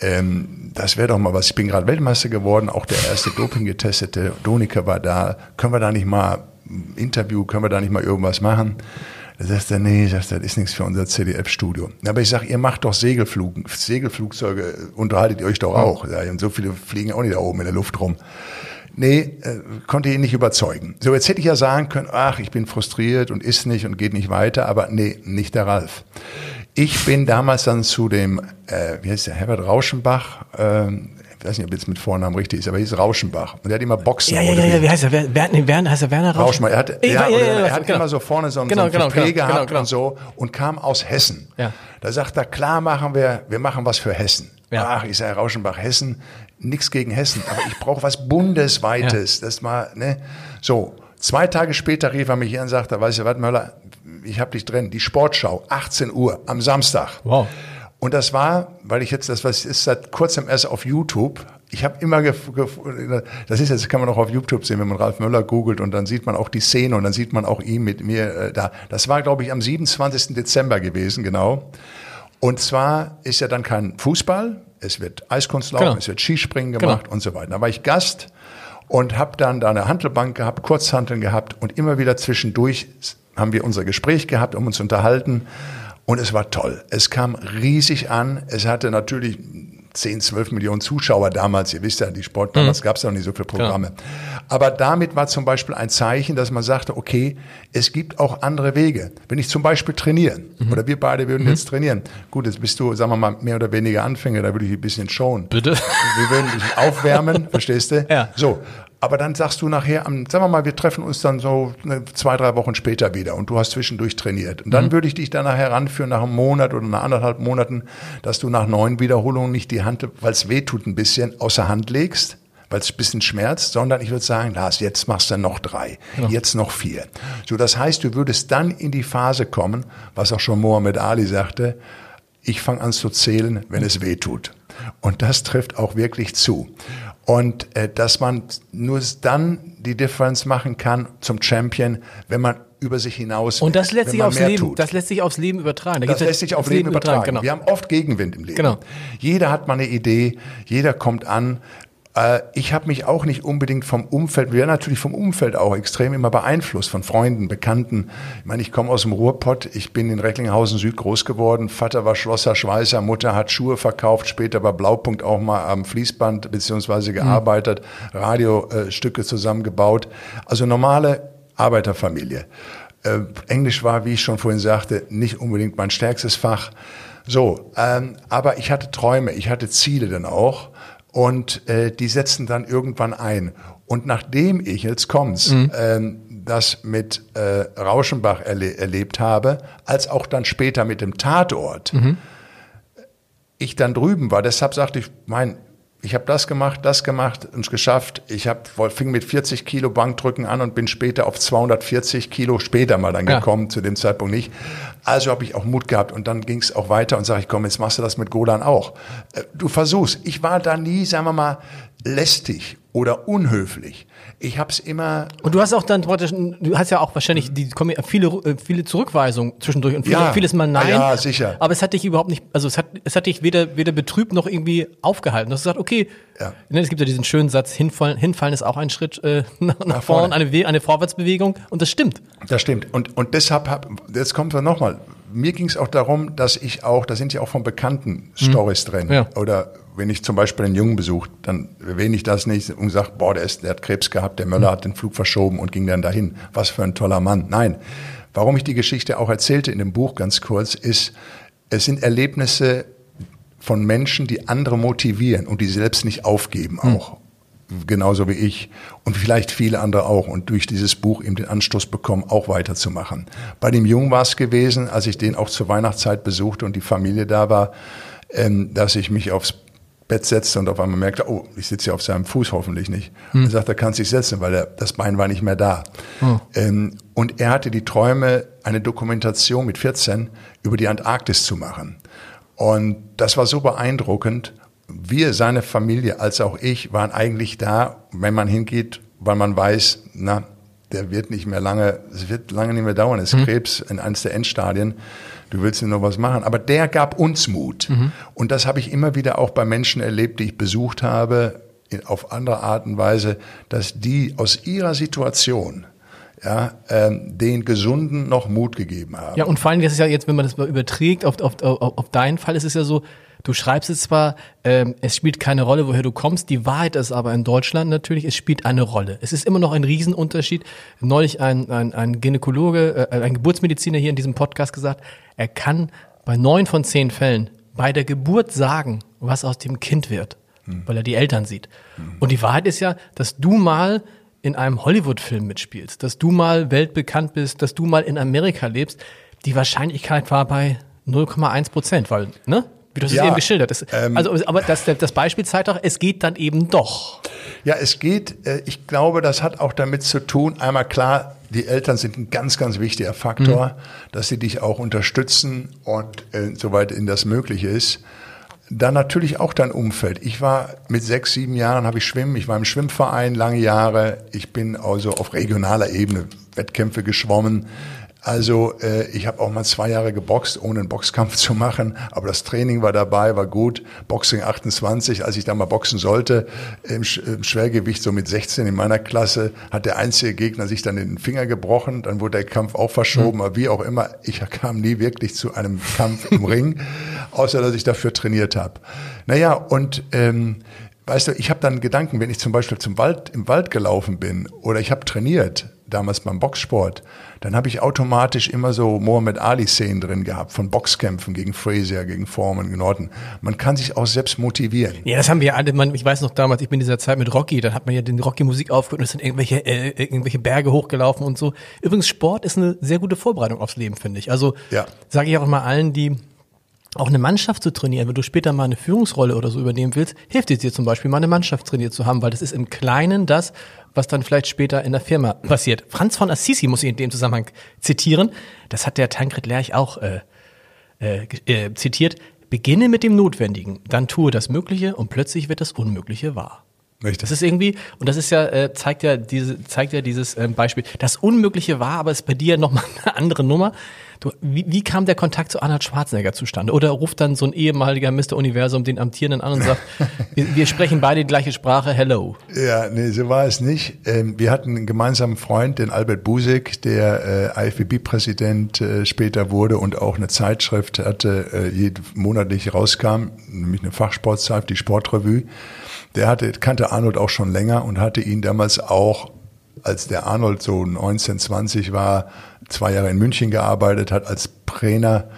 ähm, das wäre doch mal was. Ich bin gerade Weltmeister geworden, auch der erste Doping getestete. Donika war da. Können wir da nicht mal ein Interview, können wir da nicht mal irgendwas machen? Da sagt er, nee, das ist nichts für unser CDF-Studio. Aber ich sage, ihr macht doch Segelflug, Segelflugzeuge, unterhaltet ihr euch doch auch. Und so viele fliegen auch nicht da oben in der Luft rum. Nee, äh, konnte ihn nicht überzeugen. So, jetzt hätte ich ja sagen können, ach, ich bin frustriert und ist nicht und geht nicht weiter, aber nee, nicht der Ralf. Ich bin damals dann zu dem, äh, wie heißt der, Herbert Rauschenbach, ähm, ich weiß nicht, ob jetzt mit Vornamen richtig ist, aber er hieß Rauschenbach. Und der hat immer Boxen Ja, ja, ja, ja, wie heißt er? Wer, nee, Werner, heißt er Werner Rausch? Rauschmann. Er hat, Ja, ja, ja, er hat genau. immer so vorne so, ein- Genau, so genau, genau, gehabt und so und kam aus Hessen. Ja. Da sagt er, klar machen wir, wir machen was für Hessen. Ja. Ach, ich sage Rauschenbach, Hessen, nichts gegen Hessen, aber ich brauche was Bundesweites. Das mal, ne? So, zwei Tage später rief er mich an und sagte, weißt du was, Möller, ich hab dich drin, die Sportschau, 18 Uhr am Samstag. Wow. Und das war, weil ich jetzt, das was ist seit kurzem erst auf YouTube. Ich habe immer, gef gef das ist jetzt, kann man auch auf YouTube sehen, wenn man Ralf Möller googelt und dann sieht man auch die Szene und dann sieht man auch ihn mit mir äh, da. Das war, glaube ich, am 27. Dezember gewesen, genau. Und zwar ist ja dann kein Fußball, es wird Eiskunstlaufen, Genau. es wird Skispringen gemacht Genau. und so weiter. Da war ich Gast und habe dann da eine Handelbank gehabt, Kurzhanteln gehabt und immer wieder zwischendurch haben wir unser Gespräch gehabt, um uns zu unterhalten. Und es war toll. Es kam riesig an. Es hatte natürlich 10, 12 Millionen Zuschauer damals. Ihr wisst ja, die Sport, damals gab es noch nicht so viele Programme. Aber damit war zum Beispiel ein Zeichen, dass man sagte, okay, es gibt auch andere Wege. Wenn ich zum Beispiel trainiere, oder wir beide würden jetzt trainieren. Gut, jetzt bist du, sagen wir mal, mehr oder weniger Anfänger, da würde ich ein bisschen schonen. Bitte? Wir würden dich aufwärmen, verstehst du? Ja. So. Aber dann sagst du nachher, sagen wir mal, wir treffen uns dann so ne, zwei, drei Wochen später wieder und du hast zwischendurch trainiert. Und dann würde ich dich dann nachher ranführen, nach einem Monat oder nach anderthalb Monaten, dass du nach neun Wiederholungen nicht die Hand, weil es weh tut ein bisschen, außer Hand legst, weil es ein bisschen schmerzt, sondern ich würde sagen, Lars, jetzt machst du noch drei, jetzt noch vier. So, das heißt, du würdest dann in die Phase kommen, was auch schon Mohammed Ali sagte, ich fange an zu zählen, wenn es weh tut. Und das trifft auch wirklich zu. Und äh, dass man nur dann die Differenz machen kann zum Champion, wenn man über sich hinaus. Und das lässt sich aufs Leben, tut. das lässt sich aufs Leben übertragen. Da Das lässt sich auf aufs Leben übertragen. Genau. Wir haben oft Gegenwind im Leben. Genau. Jeder hat mal eine Idee, jeder kommt an. Äh, Ich habe mich auch nicht unbedingt vom Umfeld, wir natürlich vom Umfeld auch extrem immer beeinflusst, von Freunden, Bekannten. Ich meine, ich komme aus dem Ruhrpott, ich bin in Recklinghausen Süd groß geworden. Vater war Schlosser, Schweißer, Mutter hat Schuhe verkauft, später bei Blaupunkt auch mal am Fließband beziehungsweise gearbeitet, Radiostücke zusammengebaut. Also normale Arbeiterfamilie. Äh, Englisch war, wie ich schon vorhin sagte, nicht unbedingt mein stärkstes Fach. So, ähm, aber ich hatte Träume, ich hatte Ziele dann auch und äh, die setzen dann irgendwann ein. Und nachdem ich, jetzt kommt's, ähm, das mit äh, Rauschenbach erle erlebt habe, als auch dann später mit dem Tatort, ich dann drüben war, deshalb sagte ich, mein, ich habe das gemacht, das gemacht und es geschafft. Ich hab, fing mit 40 Kilo Bankdrücken an und bin später auf 240 Kilo später mal dann Ja. gekommen, zu dem Zeitpunkt nicht. Also habe ich auch Mut gehabt und dann ging es auch weiter und sage ich, komm, jetzt machst du das mit Golan auch. Äh, Du versuchst. Ich war da nie, sagen wir mal, lästig oder unhöflich. Ich habe es immer Und du hast auch dann praktisch, du hast ja auch wahrscheinlich die viele, äh, viele Zurückweisungen zwischendurch und viele, Ja. vieles Mal nein. Ja, sicher. Aber es hat dich überhaupt nicht, also es hat, es hat dich weder, weder betrübt noch irgendwie aufgehalten. Du hast gesagt, okay, Ja. ne, es gibt ja diesen schönen Satz, hinfallen, hinfallen ist auch ein Schritt äh, nach, nach, vorne. vorn, eine, eine Vorwärtsbewegung und das stimmt. Das stimmt. Und, und deshalb, hab, jetzt kommt es nochmal. Mir ging es auch darum, dass ich auch, da sind ja auch von Bekannten Stories drin. Ja. Oder wenn ich zum Beispiel einen Jungen besuche, dann erwähne ich das nicht und sage, boah, der, ist, der hat Krebs gehabt, der Möller hat den Flug verschoben und ging dann dahin. Was für ein toller Mann. Nein. Warum ich die Geschichte auch erzählte in dem Buch ganz kurz, ist, es sind Erlebnisse von Menschen, die andere motivieren und die selbst nicht aufgeben auch. Genauso wie ich und vielleicht viele andere auch und durch dieses Buch eben den Anstoß bekommen, auch weiterzumachen. Bei dem Jungen war es gewesen, als ich den auch zur Weihnachtszeit besuchte und die Familie da war, ähm, dass ich mich aufs Bett setzte und auf einmal merkte, oh, ich sitze ja auf seinem Fuß hoffentlich nicht. Und er sagte, er kann sich setzen, weil er, das Bein war nicht mehr da. Ähm, und er hatte die Träume, eine Dokumentation mit 14 über die Antarktis zu machen. Und das war so beeindruckend. Wir, seine Familie, als auch ich, waren eigentlich da, wenn man hingeht, weil man weiß, na, der wird nicht mehr lange, es wird lange nicht mehr dauern, es ist Krebs in eines der Endstadien. Du willst nur noch was machen. Aber der gab uns Mut. Und das habe ich immer wieder auch bei Menschen erlebt, die ich besucht habe, in, auf andere Art und Weise, dass die aus ihrer Situation, ja, ähm, den Gesunden noch Mut gegeben haben. Ja, und vor allem, das ist ja jetzt, wenn man das mal überträgt auf, auf, auf, auf deinen Fall, ist es ja so, du schreibst es zwar, ähm, es spielt keine Rolle, woher du kommst, die Wahrheit ist aber in Deutschland natürlich, es spielt eine Rolle. Es ist immer noch ein Riesenunterschied. Neulich ein, ein, ein Gynäkologe, äh, ein Geburtsmediziner hier in diesem Podcast gesagt, er kann bei neun von zehn Fällen bei der Geburt sagen, was aus dem Kind wird, weil er die Eltern sieht. Und die Wahrheit ist ja, dass du mal in einem Hollywood-Film mitspielst, dass du mal weltbekannt bist, dass du mal in Amerika lebst, die Wahrscheinlichkeit war bei 0,1 Prozent, weil, ne? Wie du hast Ja, es eben geschildert. Das, ähm, also, aber das, das Beispiel zeigt auch, es geht dann eben doch. Ja, es geht, äh, ich glaube, das hat auch damit zu tun, einmal klar, die Eltern sind ein ganz, ganz wichtiger Faktor, dass sie dich auch unterstützen und äh, soweit ihnen das möglich ist. Dann natürlich auch dein Umfeld. Ich war mit sechs, sieben Jahren, habe ich schwimmen. Ich war im Schwimmverein lange Jahre. Ich bin also auf regionaler Ebene Wettkämpfe geschwommen. Also äh, ich habe auch mal zwei Jahre geboxt, ohne einen Boxkampf zu machen. Aber das Training war dabei, war gut. Boxing 28, als ich da mal boxen sollte, im, Sch im Schwergewicht so mit 16 in meiner Klasse, hat der einzige Gegner sich dann den Finger gebrochen. Dann wurde der Kampf auch verschoben. Aber wie auch immer, ich kam nie wirklich zu einem Kampf im Ring, außer dass ich dafür trainiert habe. Naja, und ähm, weißt du, ich habe dann Gedanken, wenn ich zum Beispiel zum Wald, im Wald gelaufen bin oder ich habe trainiert, damals beim Boxsport, dann habe ich automatisch immer so Mohammed Ali-Szenen drin gehabt, von Boxkämpfen gegen Frazier, gegen Foreman, gegen Norton. Man kann sich auch selbst motivieren. Ja, das haben wir alle, man, ich weiß noch damals, ich bin in dieser Zeit mit Rocky, dann hat man ja den Rocky-Musik aufgehört und es sind irgendwelche, äh, irgendwelche Berge hochgelaufen und so. Übrigens, Sport ist eine sehr gute Vorbereitung aufs Leben, finde ich. Also, Ja. sage ich auch immer allen, die auch eine Mannschaft zu trainieren, wenn du später mal eine Führungsrolle oder so übernehmen willst, hilft es dir zum Beispiel mal eine Mannschaft trainiert zu haben, weil das ist im Kleinen das, was dann vielleicht später in der Firma passiert. Franz von Assisi muss ich in dem Zusammenhang zitieren. Das hat der Tankred Lerch auch äh, äh, äh, zitiert. Beginne mit dem Notwendigen, dann tue das Mögliche und plötzlich wird das Unmögliche wahr. Richtig. Das ist irgendwie, und das ist ja, äh, zeigt ja diese, zeigt ja dieses ähm, Beispiel. Das Unmögliche war, aber ist bei dir nochmal eine andere Nummer. Du, wie, wie kam der Kontakt zu Arnold Schwarzenegger zustande? Oder ruft dann so ein ehemaliger Mr. Universum den Amtierenden an und sagt, wir, wir, sprechen beide die gleiche Sprache, hello. Ja, nee, so war es nicht. Ähm, wir hatten einen gemeinsamen Freund, den Albert Busek, der äh, IFBB-Präsident äh, später wurde und auch eine Zeitschrift hatte, äh, jed monatlich rauskam, nämlich eine Fachsportzeit, die Sportrevue. Der hatte, kannte Arnold auch schon länger und hatte ihn damals auch, als der Arnold so 19, 20 war, zwei Jahre in München gearbeitet hat als Trainer,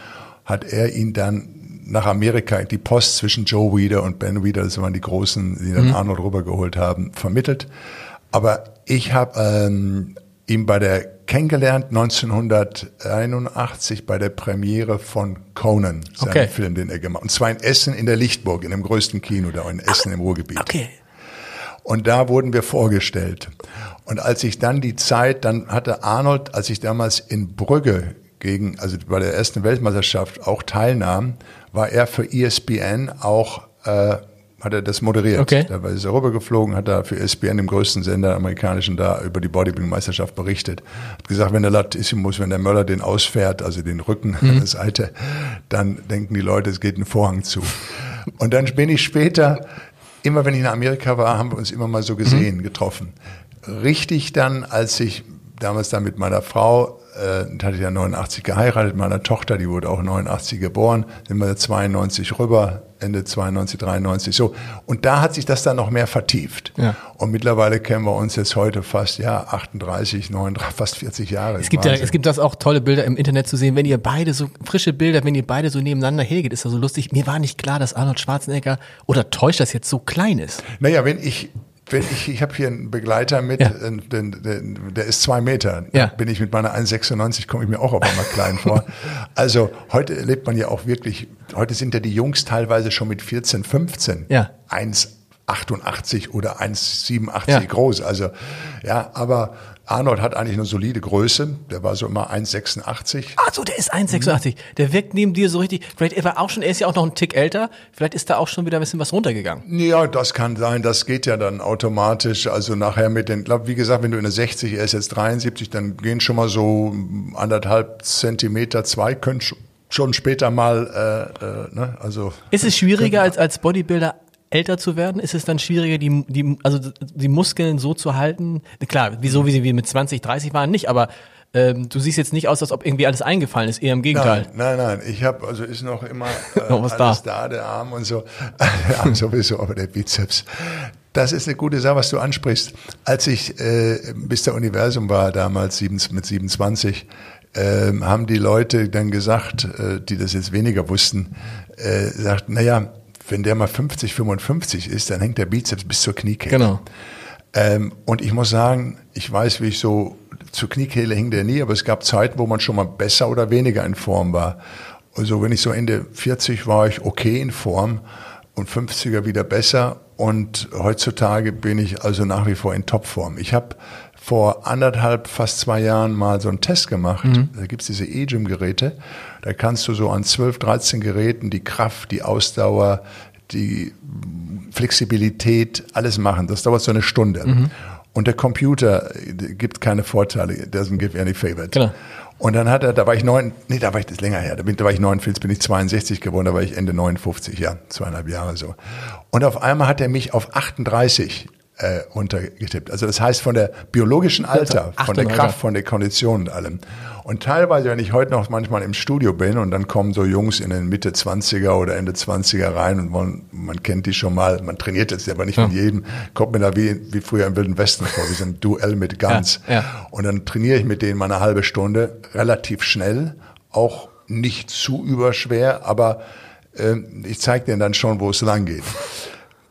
hat er ihn dann nach Amerika die Post zwischen Joe Weeder und Ben Weeder, das waren die Großen, die dann mhm. Arnold rübergeholt haben, vermittelt. Aber ich habe ähm, ihn bei der kennengelernt 1981 bei der Premiere von Conan, seinem okay. Film, den er gemacht hat. Und zwar in Essen in der Lichtburg, in dem größten Kino da in Essen Ach, im Ruhrgebiet. Okay. Und da wurden wir vorgestellt. Und als ich dann die Zeit, dann hatte Arnold, als ich damals in Brügge gegen, also bei der ersten Weltmeisterschaft auch teilnahm, war er für ESPN auch äh, hat er das moderiert. Okay. Da ist er rübergeflogen, hat da für ESPN, dem größten Sender amerikanischen, da über die Bodybuilding-Meisterschaft berichtet. Hat gesagt, wenn der Latissimus, wenn der Möller den ausfährt, also den Rücken mhm. an der Seite, dann denken die Leute, es geht ein Vorhang zu. Und dann bin ich später, immer wenn ich in Amerika war, haben wir uns immer mal so gesehen, mhm. getroffen. Richtig dann, als ich damals dann mit meiner Frau, äh, hatte ich ja 89 geheiratet, meiner Tochter, die wurde auch 89 geboren, sind wir 92 rüber, Ende 92, 93, so. Und da hat sich das dann noch mehr vertieft. Ja. Und mittlerweile kennen wir uns jetzt heute fast, ja, 38, 39, fast 40 Jahre. Es gibt ja, es gibt das auch tolle Bilder im Internet zu sehen, wenn ihr beide so, frische Bilder, wenn ihr beide so nebeneinander hergeht, ist das so lustig. Mir war nicht klar, dass Arnold Schwarzenegger, oder täuscht das jetzt so klein ist? Naja, wenn ich, wenn ich, ich habe hier einen Begleiter mit, ja. äh, den, den, der ist zwei Meter. Ja. bin ich mit meiner 1,96 komme ich mir auch auf einmal klein vor. Also heute lebt man ja auch wirklich, heute sind ja die Jungs teilweise schon mit 14, 15. Ja. 1,88 oder 1,87 ja. groß. Also ja, aber Arnold hat eigentlich eine solide Größe. Der war so immer 1,86. Ach so, der ist 1,86. Mhm. Der wirkt neben dir so richtig. Vielleicht er war auch schon, er ist ja auch noch ein Tick älter. Vielleicht ist da auch schon wieder ein bisschen was runtergegangen. Ja, das kann sein. Das geht ja dann automatisch. Also nachher mit den, glaub, wie gesagt, wenn du in der 60, er ist jetzt 73, dann gehen schon mal so anderthalb Zentimeter, zwei können schon später mal, äh, äh, ne, also. Ist es schwieriger als, als Bodybuilder älter zu werden, ist es dann schwieriger, die, die, also die Muskeln so zu halten? Klar, wieso wie sie wie mit 20, 30 waren, nicht, aber ähm, du siehst jetzt nicht aus, als ob irgendwie alles eingefallen ist, eher im Gegenteil. Nein, nein, nein. ich habe, also ist noch immer äh, noch was alles da. da, der Arm und so. der Arm sowieso, aber der Bizeps. Das ist eine gute Sache, was du ansprichst. Als ich äh, bis der Universum war, damals sieben, mit 27, äh, haben die Leute dann gesagt, äh, die das jetzt weniger wussten, äh, sagt, naja, wenn der mal 50, 55 ist, dann hängt der Bizeps bis zur Kniekehle. Genau. Ähm, und ich muss sagen, ich weiß, wie ich so zur Kniekehle hing der nie, aber es gab Zeiten, wo man schon mal besser oder weniger in Form war. Also wenn ich so Ende 40 war ich okay in Form und 50er wieder besser und heutzutage bin ich also nach wie vor in Topform. Ich habe vor anderthalb, fast zwei Jahren mal so einen Test gemacht. Mhm. Da gibt's diese E-Gym-Geräte. Da kannst du so an 12, 13 Geräten die Kraft, die Ausdauer, die Flexibilität, alles machen. Das dauert so eine Stunde. Mhm. Und der Computer gibt keine Vorteile, doesn't give any favor. Genau. Und dann hat er, da war ich neun, nee, da war ich das länger her, da, bin, da war ich neun, jetzt bin ich 62 geworden, da war ich Ende 59, ja, zweieinhalb Jahre so. Und auf einmal hat er mich auf 38 äh, runtergetippt. Also das heißt von der biologischen Alter, von der Kraft, von der Kondition und allem. Und teilweise, wenn ich heute noch manchmal im Studio bin und dann kommen so Jungs in den Mitte 20er oder Ende 20er rein und man, man kennt die schon mal, man trainiert jetzt aber nicht ja. mit jedem, kommt mir da wie, wie früher im Wilden Westen vor, wie so ein Duell mit Guns. Ja, ja. Und dann trainiere ich mit denen mal eine halbe Stunde, relativ schnell, auch nicht zu überschwer, aber äh, ich zeige denen dann schon, wo es lang geht.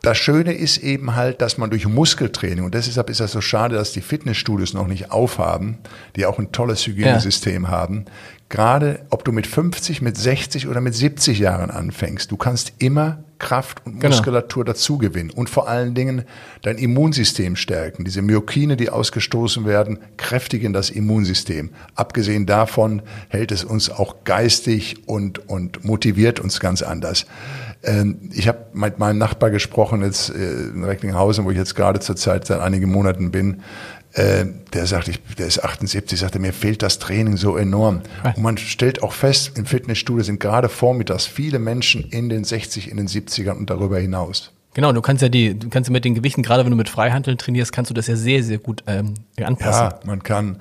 Das Schöne ist eben halt, dass man durch Muskeltraining, und deshalb ist das so schade, dass die Fitnessstudios noch nicht aufhaben, die auch ein tolles Hygienesystem ja. haben, gerade ob du mit 50, mit 60 oder mit 70 Jahren anfängst, du kannst immer Kraft und genau. Muskulatur genau. dazu gewinnen und vor allen Dingen dein Immunsystem stärken. Diese Myokine, die ausgestoßen werden, kräftigen das Immunsystem. Abgesehen davon hält es uns auch geistig und, und motiviert uns ganz anders. Ähm, ich habe mit meinem Nachbar gesprochen, jetzt äh, in Recklinghausen, wo ich jetzt gerade zurzeit seit einigen Monaten bin. Äh, der sagt, ich, der ist 78, sagte, mir fehlt das Training so enorm. Und man stellt auch fest, im Fitnessstudio sind gerade vormittags viele Menschen in den 60, in den 70ern und darüber hinaus. Genau, du kannst ja die, du kannst ja mit den Gewichten, gerade wenn du mit Freihandeln trainierst, kannst du das ja sehr, sehr gut ähm, anpassen. Ja, man kann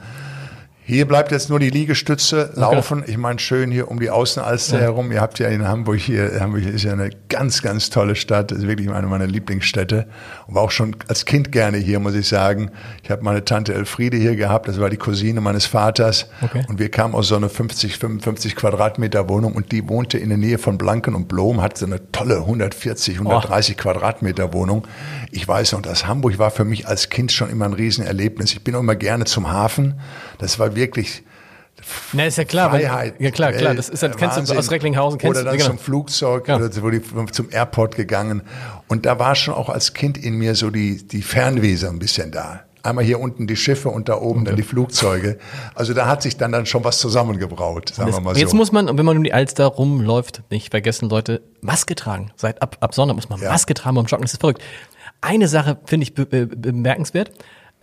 hier bleibt jetzt nur die Liegestütze laufen. Okay. Ich meine, schön hier um die Außenalster ja. herum. Ihr habt ja in Hamburg hier, Hamburg ist ja eine ganz, ganz tolle Stadt. Das ist wirklich eine meiner Lieblingsstädte. Und war auch schon als Kind gerne hier, muss ich sagen. Ich habe meine Tante Elfriede hier gehabt. Das war die Cousine meines Vaters. Okay. Und wir kamen aus so einer 50, 55 Quadratmeter Wohnung. Und die wohnte in der Nähe von Blanken und Blom, hat so eine tolle 140, 130 oh. Quadratmeter Wohnung. Ich weiß noch, das Hamburg war für mich als Kind schon immer ein Riesenerlebnis. Ich bin auch immer gerne zum Hafen. Das war wirklich na, ist ja klar. Freiheit. Wenn, ja klar, klar. Das ist dann, kennst du aus Recklinghausen. Kennst Oder dann genau. zum Flugzeug, ja. oder wo die, zum Airport gegangen. Und da war schon auch als Kind in mir so die, die Fernweh ein bisschen da. Einmal hier unten die Schiffe und da oben okay. dann die Flugzeuge. Also da hat sich dann, dann schon was zusammengebraut, sagen das, wir mal so. Jetzt muss man, wenn man um die Alster rumläuft, nicht vergessen, Leute, Maske tragen. Seit ab, ab Sonntag muss man ja. Maske tragen beim Joggen. Das ist verrückt. Eine Sache finde ich be be bemerkenswert.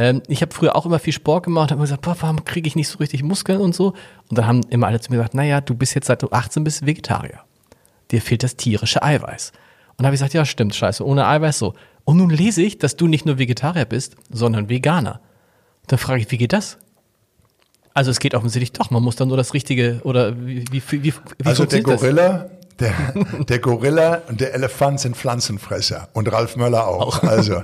Ähm, ich habe früher auch immer viel Sport gemacht, habe gesagt, boah, warum kriege ich nicht so richtig Muskeln und so? Und dann haben immer alle zu mir gesagt, naja, du bist jetzt seit du 18 bist Vegetarier. Dir fehlt das tierische Eiweiß. Und dann habe ich gesagt, ja, stimmt, scheiße, ohne Eiweiß so. Und nun lese ich, dass du nicht nur Vegetarier bist, sondern Veganer. Und dann frage ich, wie geht das? Also es geht offensichtlich doch, man muss dann nur das Richtige oder wie, wie, wie, wie Also der Gorilla, der, der Gorilla und der Elefant sind Pflanzenfresser und Ralf Möller auch. auch. Also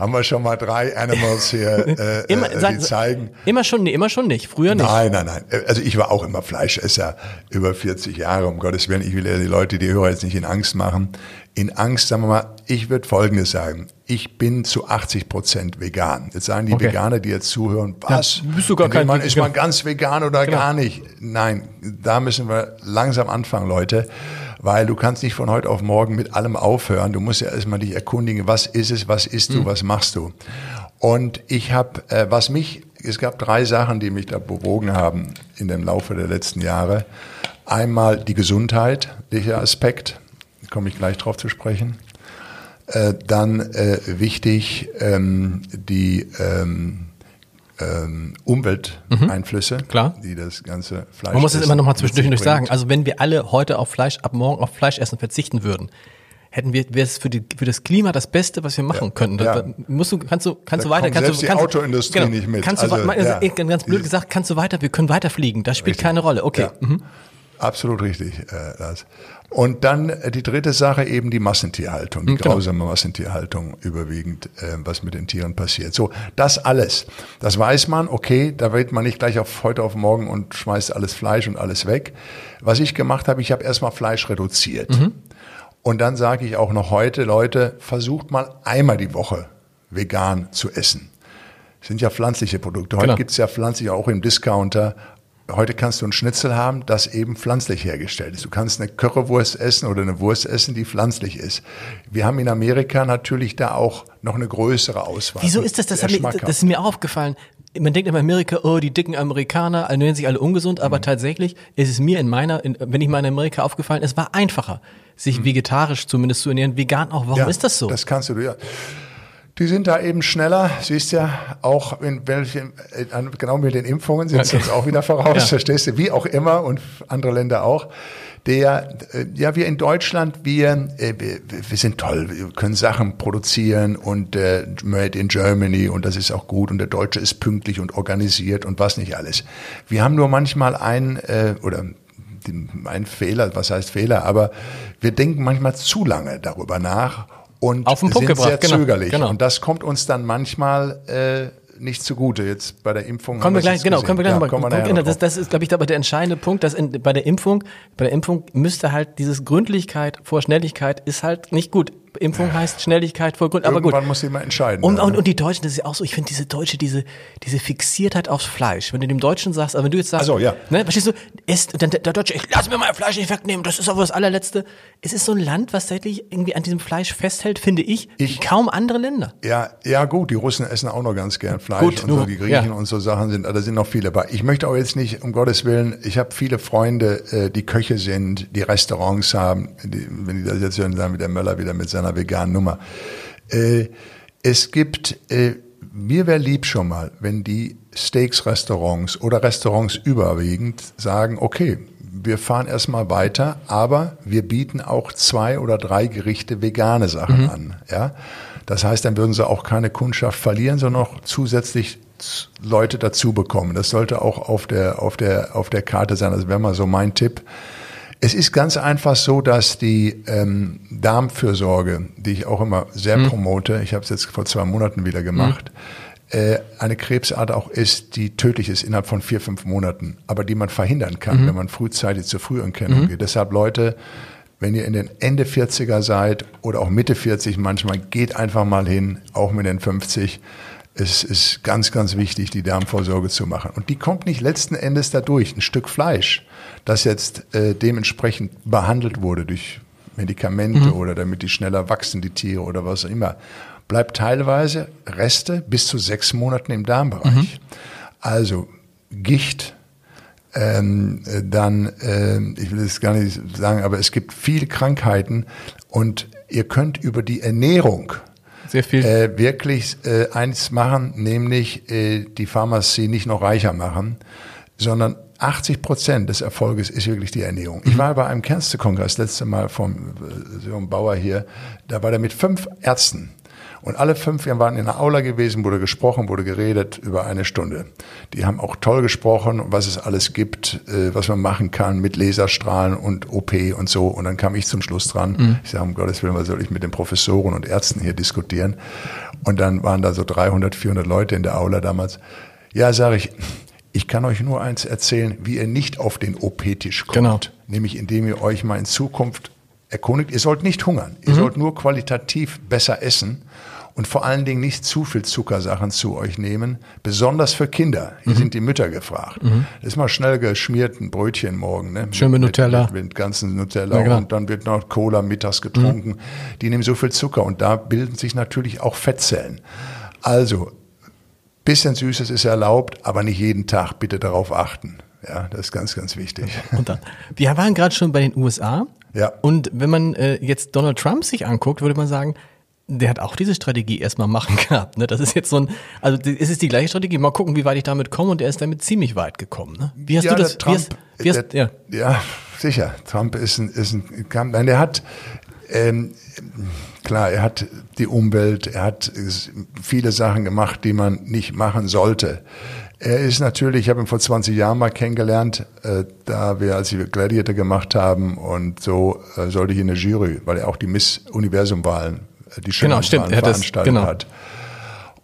haben wir schon mal drei Animals hier, äh, immer, äh, die zeigen. Immer schon, nee, immer schon nicht. Früher nicht. Nein, nein, nein. Also ich war auch immer Fleischesser, über 40 Jahre, um Gottes Willen. Ich will ja die Leute, die Hörer jetzt nicht in Angst machen. In Angst, sagen wir mal, ich würde Folgendes sagen. Ich bin zu 80 Prozent vegan. Jetzt sagen die okay. Veganer, die jetzt zuhören, was? Ja, bist du gar kein man, Ist man ganz vegan oder genau. gar nicht? Nein, da müssen wir langsam anfangen, Leute weil du kannst nicht von heute auf morgen mit allem aufhören. Du musst ja erstmal dich erkundigen, was ist es, was isst du, mhm. was machst du. Und ich habe, äh, was mich, es gab drei Sachen, die mich da bewogen haben in dem Laufe der letzten Jahre. Einmal die Gesundheit, der Aspekt, komme ich gleich drauf zu sprechen. Äh, dann äh, wichtig ähm, die ähm, ähm, Umwelteinflüsse, mhm, klar. die das ganze Fleisch. Man muss es immer noch mal zwischendurch sagen. Also wenn wir alle heute auf Fleisch, ab morgen auf Fleischessen verzichten würden, hätten wir, wäre es für, die, für das Klima das Beste, was wir machen ja, könnten. Da, ja. musst du, kannst du, kannst da du weiter, kannst du, kannst die Autoindustrie genau, nicht mit. Kannst du, also, ja. ganz blöd gesagt, kannst du weiter, wir können weiterfliegen. Das spielt richtig. keine Rolle. Okay. Mhm. Absolut richtig, äh, Lars. Und dann äh, die dritte Sache eben die Massentierhaltung, die genau. grausame Massentierhaltung überwiegend, äh, was mit den Tieren passiert. So, das alles, das weiß man, okay, da wird man nicht gleich auf heute auf morgen und schmeißt alles Fleisch und alles weg. Was ich gemacht habe, ich habe erstmal Fleisch reduziert. Mhm. Und dann sage ich auch noch heute, Leute, versucht mal einmal die Woche vegan zu essen. Das sind ja pflanzliche Produkte. Heute genau. gibt's ja pflanzlich auch im Discounter Heute kannst du ein Schnitzel haben, das eben pflanzlich hergestellt ist. Du kannst eine Currywurst essen oder eine Wurst essen, die pflanzlich ist. Wir haben in Amerika natürlich da auch noch eine größere Auswahl. Wieso ist das? Das, mir, das ist mir aufgefallen. Man denkt in Amerika, oh, die dicken Amerikaner, nennen sich alle ungesund, aber mhm. tatsächlich ist es mir in meiner, in, wenn ich mal in Amerika aufgefallen, es war einfacher, sich mhm. vegetarisch zumindest zu ernähren, vegan auch. Warum ja, ist das so? Das kannst du, ja. Die sind da eben schneller, siehst ja, auch in welchen, genau mit den Impfungen sind sie uns auch wieder voraus, ja. verstehst du, wie auch immer und andere Länder auch. Der, äh, ja, wir in Deutschland, wir, äh, wir, wir sind toll, wir können Sachen produzieren und äh, made in Germany und das ist auch gut und der Deutsche ist pünktlich und organisiert und was nicht alles. Wir haben nur manchmal ein, äh, oder ein Fehler, was heißt Fehler, aber wir denken manchmal zu lange darüber nach und Auf den Punkt sind gebracht. sehr genau. zögerlich. Genau. Und das kommt uns dann manchmal äh, nicht zugute. Jetzt bei der Impfung. Kommen wir gleich, genau, gesehen. kommen wir gleich ja, nochmal. Punkt, das, das ist, glaube ich, aber der entscheidende Punkt, dass in, bei der Impfung, bei der Impfung müsste halt dieses Gründlichkeit vor Schnelligkeit ist halt nicht gut. Impfung heißt Schnelligkeit vor Grund. Aber gut. Irgendwann muss jemand entscheiden. Und, und, und die Deutschen, das ist ja auch so, ich finde diese Deutsche, diese, diese Fixiertheit aufs Fleisch. Wenn du dem Deutschen sagst, aber wenn du jetzt sagst, Ach so, ja. ne, verstehst du, esst, dann der, Deutsche, ich lass mir mein Fleisch nicht wegnehmen, das ist aber das allerletzte. Es ist so ein Land, was tatsächlich irgendwie an diesem Fleisch festhält, finde ich, wie kaum andere Länder. Ja, ja gut, die Russen essen auch noch ganz gern Fleisch Gut, und nur- so, die Griechen ja. und so Sachen sind, da sind noch viele bei. Ich möchte auch jetzt nicht, um Gottes Willen, ich habe viele Freunde, äh, die Köche sind, die Restaurants haben, die, wenn die das jetzt hören, sagen wir der Möller wieder mit seiner veganen Nummer. Äh, es gibt, äh, mir wäre lieb schon mal, wenn die Steaks-Restaurants oder Restaurants überwiegend sagen, okay, wir fahren erstmal weiter, aber wir bieten auch zwei oder drei Gerichte vegane Sachen an. Ja? Das heißt, dann würden sie auch keine Kundschaft verlieren, sondern auch zusätzlich Leute dazu bekommen. Das sollte auch auf der, auf der, auf der Karte sein. Das wäre mal so mein Tipp. Es ist ganz einfach so, dass die ähm, Darmfürsorge, die ich auch immer sehr promote, ich habe es jetzt vor zwei Monaten wieder gemacht, äh, eine Krebsart auch ist, die tödlich ist innerhalb von vier, fünf Monaten, aber die man verhindern kann, wenn man frühzeitig zur Früherkennung geht. Deshalb Leute, wenn ihr in den Ende 40er seid oder auch Mitte 40 manchmal, geht einfach mal hin, auch mit den 50. Es ist ganz, ganz wichtig, die Darmvorsorge zu machen. Und die kommt nicht letzten Endes dadurch. Ein Stück Fleisch, das jetzt äh, dementsprechend behandelt wurde durch Medikamente oder damit die schneller wachsen, die Tiere oder was auch immer, bleibt teilweise Reste bis zu sechs Monaten im Darmbereich. Also Gicht, ähm, äh, dann, ähm, ich will es gar nicht sagen, aber es gibt viele Krankheiten und ihr könnt über die Ernährung Sehr viel. äh, wirklich äh, eins machen, nämlich äh, die Pharmazie nicht noch reicher machen, sondern 80 Prozent des Erfolges ist wirklich die Ernährung. Ich war bei einem Kernste-Kongress letzte Mal vom äh, Sören Bauer hier, da war der mit fünf Ärzten. Und alle fünf wir waren in der Aula gewesen, wurde gesprochen, wurde geredet über eine Stunde. Die haben auch toll gesprochen, was es alles gibt, äh, was man machen kann mit Laserstrahlen und OP und so. Und dann kam ich zum Schluss dran. Ich sage, um Gottes Willen, was soll ich mit den Professoren und Ärzten hier diskutieren? Und dann waren da so 300, 400 Leute in der Aula damals. Ja, sage ich, ich kann euch nur eins erzählen, wie ihr nicht auf den OP-Tisch kommt. Genau. Nämlich indem ihr euch mal in Zukunft erkundigt. Ihr sollt nicht hungern. Ihr sollt nur qualitativ besser essen und vor allen Dingen nicht zu viel Zuckersachen zu euch nehmen, besonders für Kinder. Hier sind die Mütter gefragt. Das ist mal schnell geschmiert, ein Brötchen morgen. Ne? Schön mit Nutella. Mit, mit ganzen Nutella Ja, und dann wird noch Cola mittags getrunken. Die nehmen so viel Zucker und da bilden sich natürlich auch Fettzellen. Also, bisschen Süßes ist erlaubt, aber nicht jeden Tag. Bitte darauf achten. Ja, das ist ganz, ganz wichtig. Und dann, wir waren gerade schon bei den USA. Ja. Und wenn man äh, jetzt Donald Trump sich anguckt, würde man sagen, der hat auch diese Strategie erstmal machen gehabt. Ne? Das ist jetzt so ein, also es ist die gleiche Strategie. Mal gucken, wie weit ich damit komme. Und er ist damit ziemlich weit gekommen. Ne? Wie hast ja, du das? Trump, wie hast, wie hast, der, ja. ja, sicher. Trump ist ein, ist ein. Nein, der hat, ähm, klar, er hat die Umwelt, er hat viele Sachen gemacht, die man nicht machen sollte. Er ist natürlich, ich habe ihn vor 20 Jahren mal kennengelernt, äh, da wir, als wir Gladiator gemacht haben und so äh, sollte ich in der Jury, weil er auch die Miss Universum-Wahlen, äh, die Genau, stimmt. Schönheitswahlen Er hat das- veranstaltet genau. hat.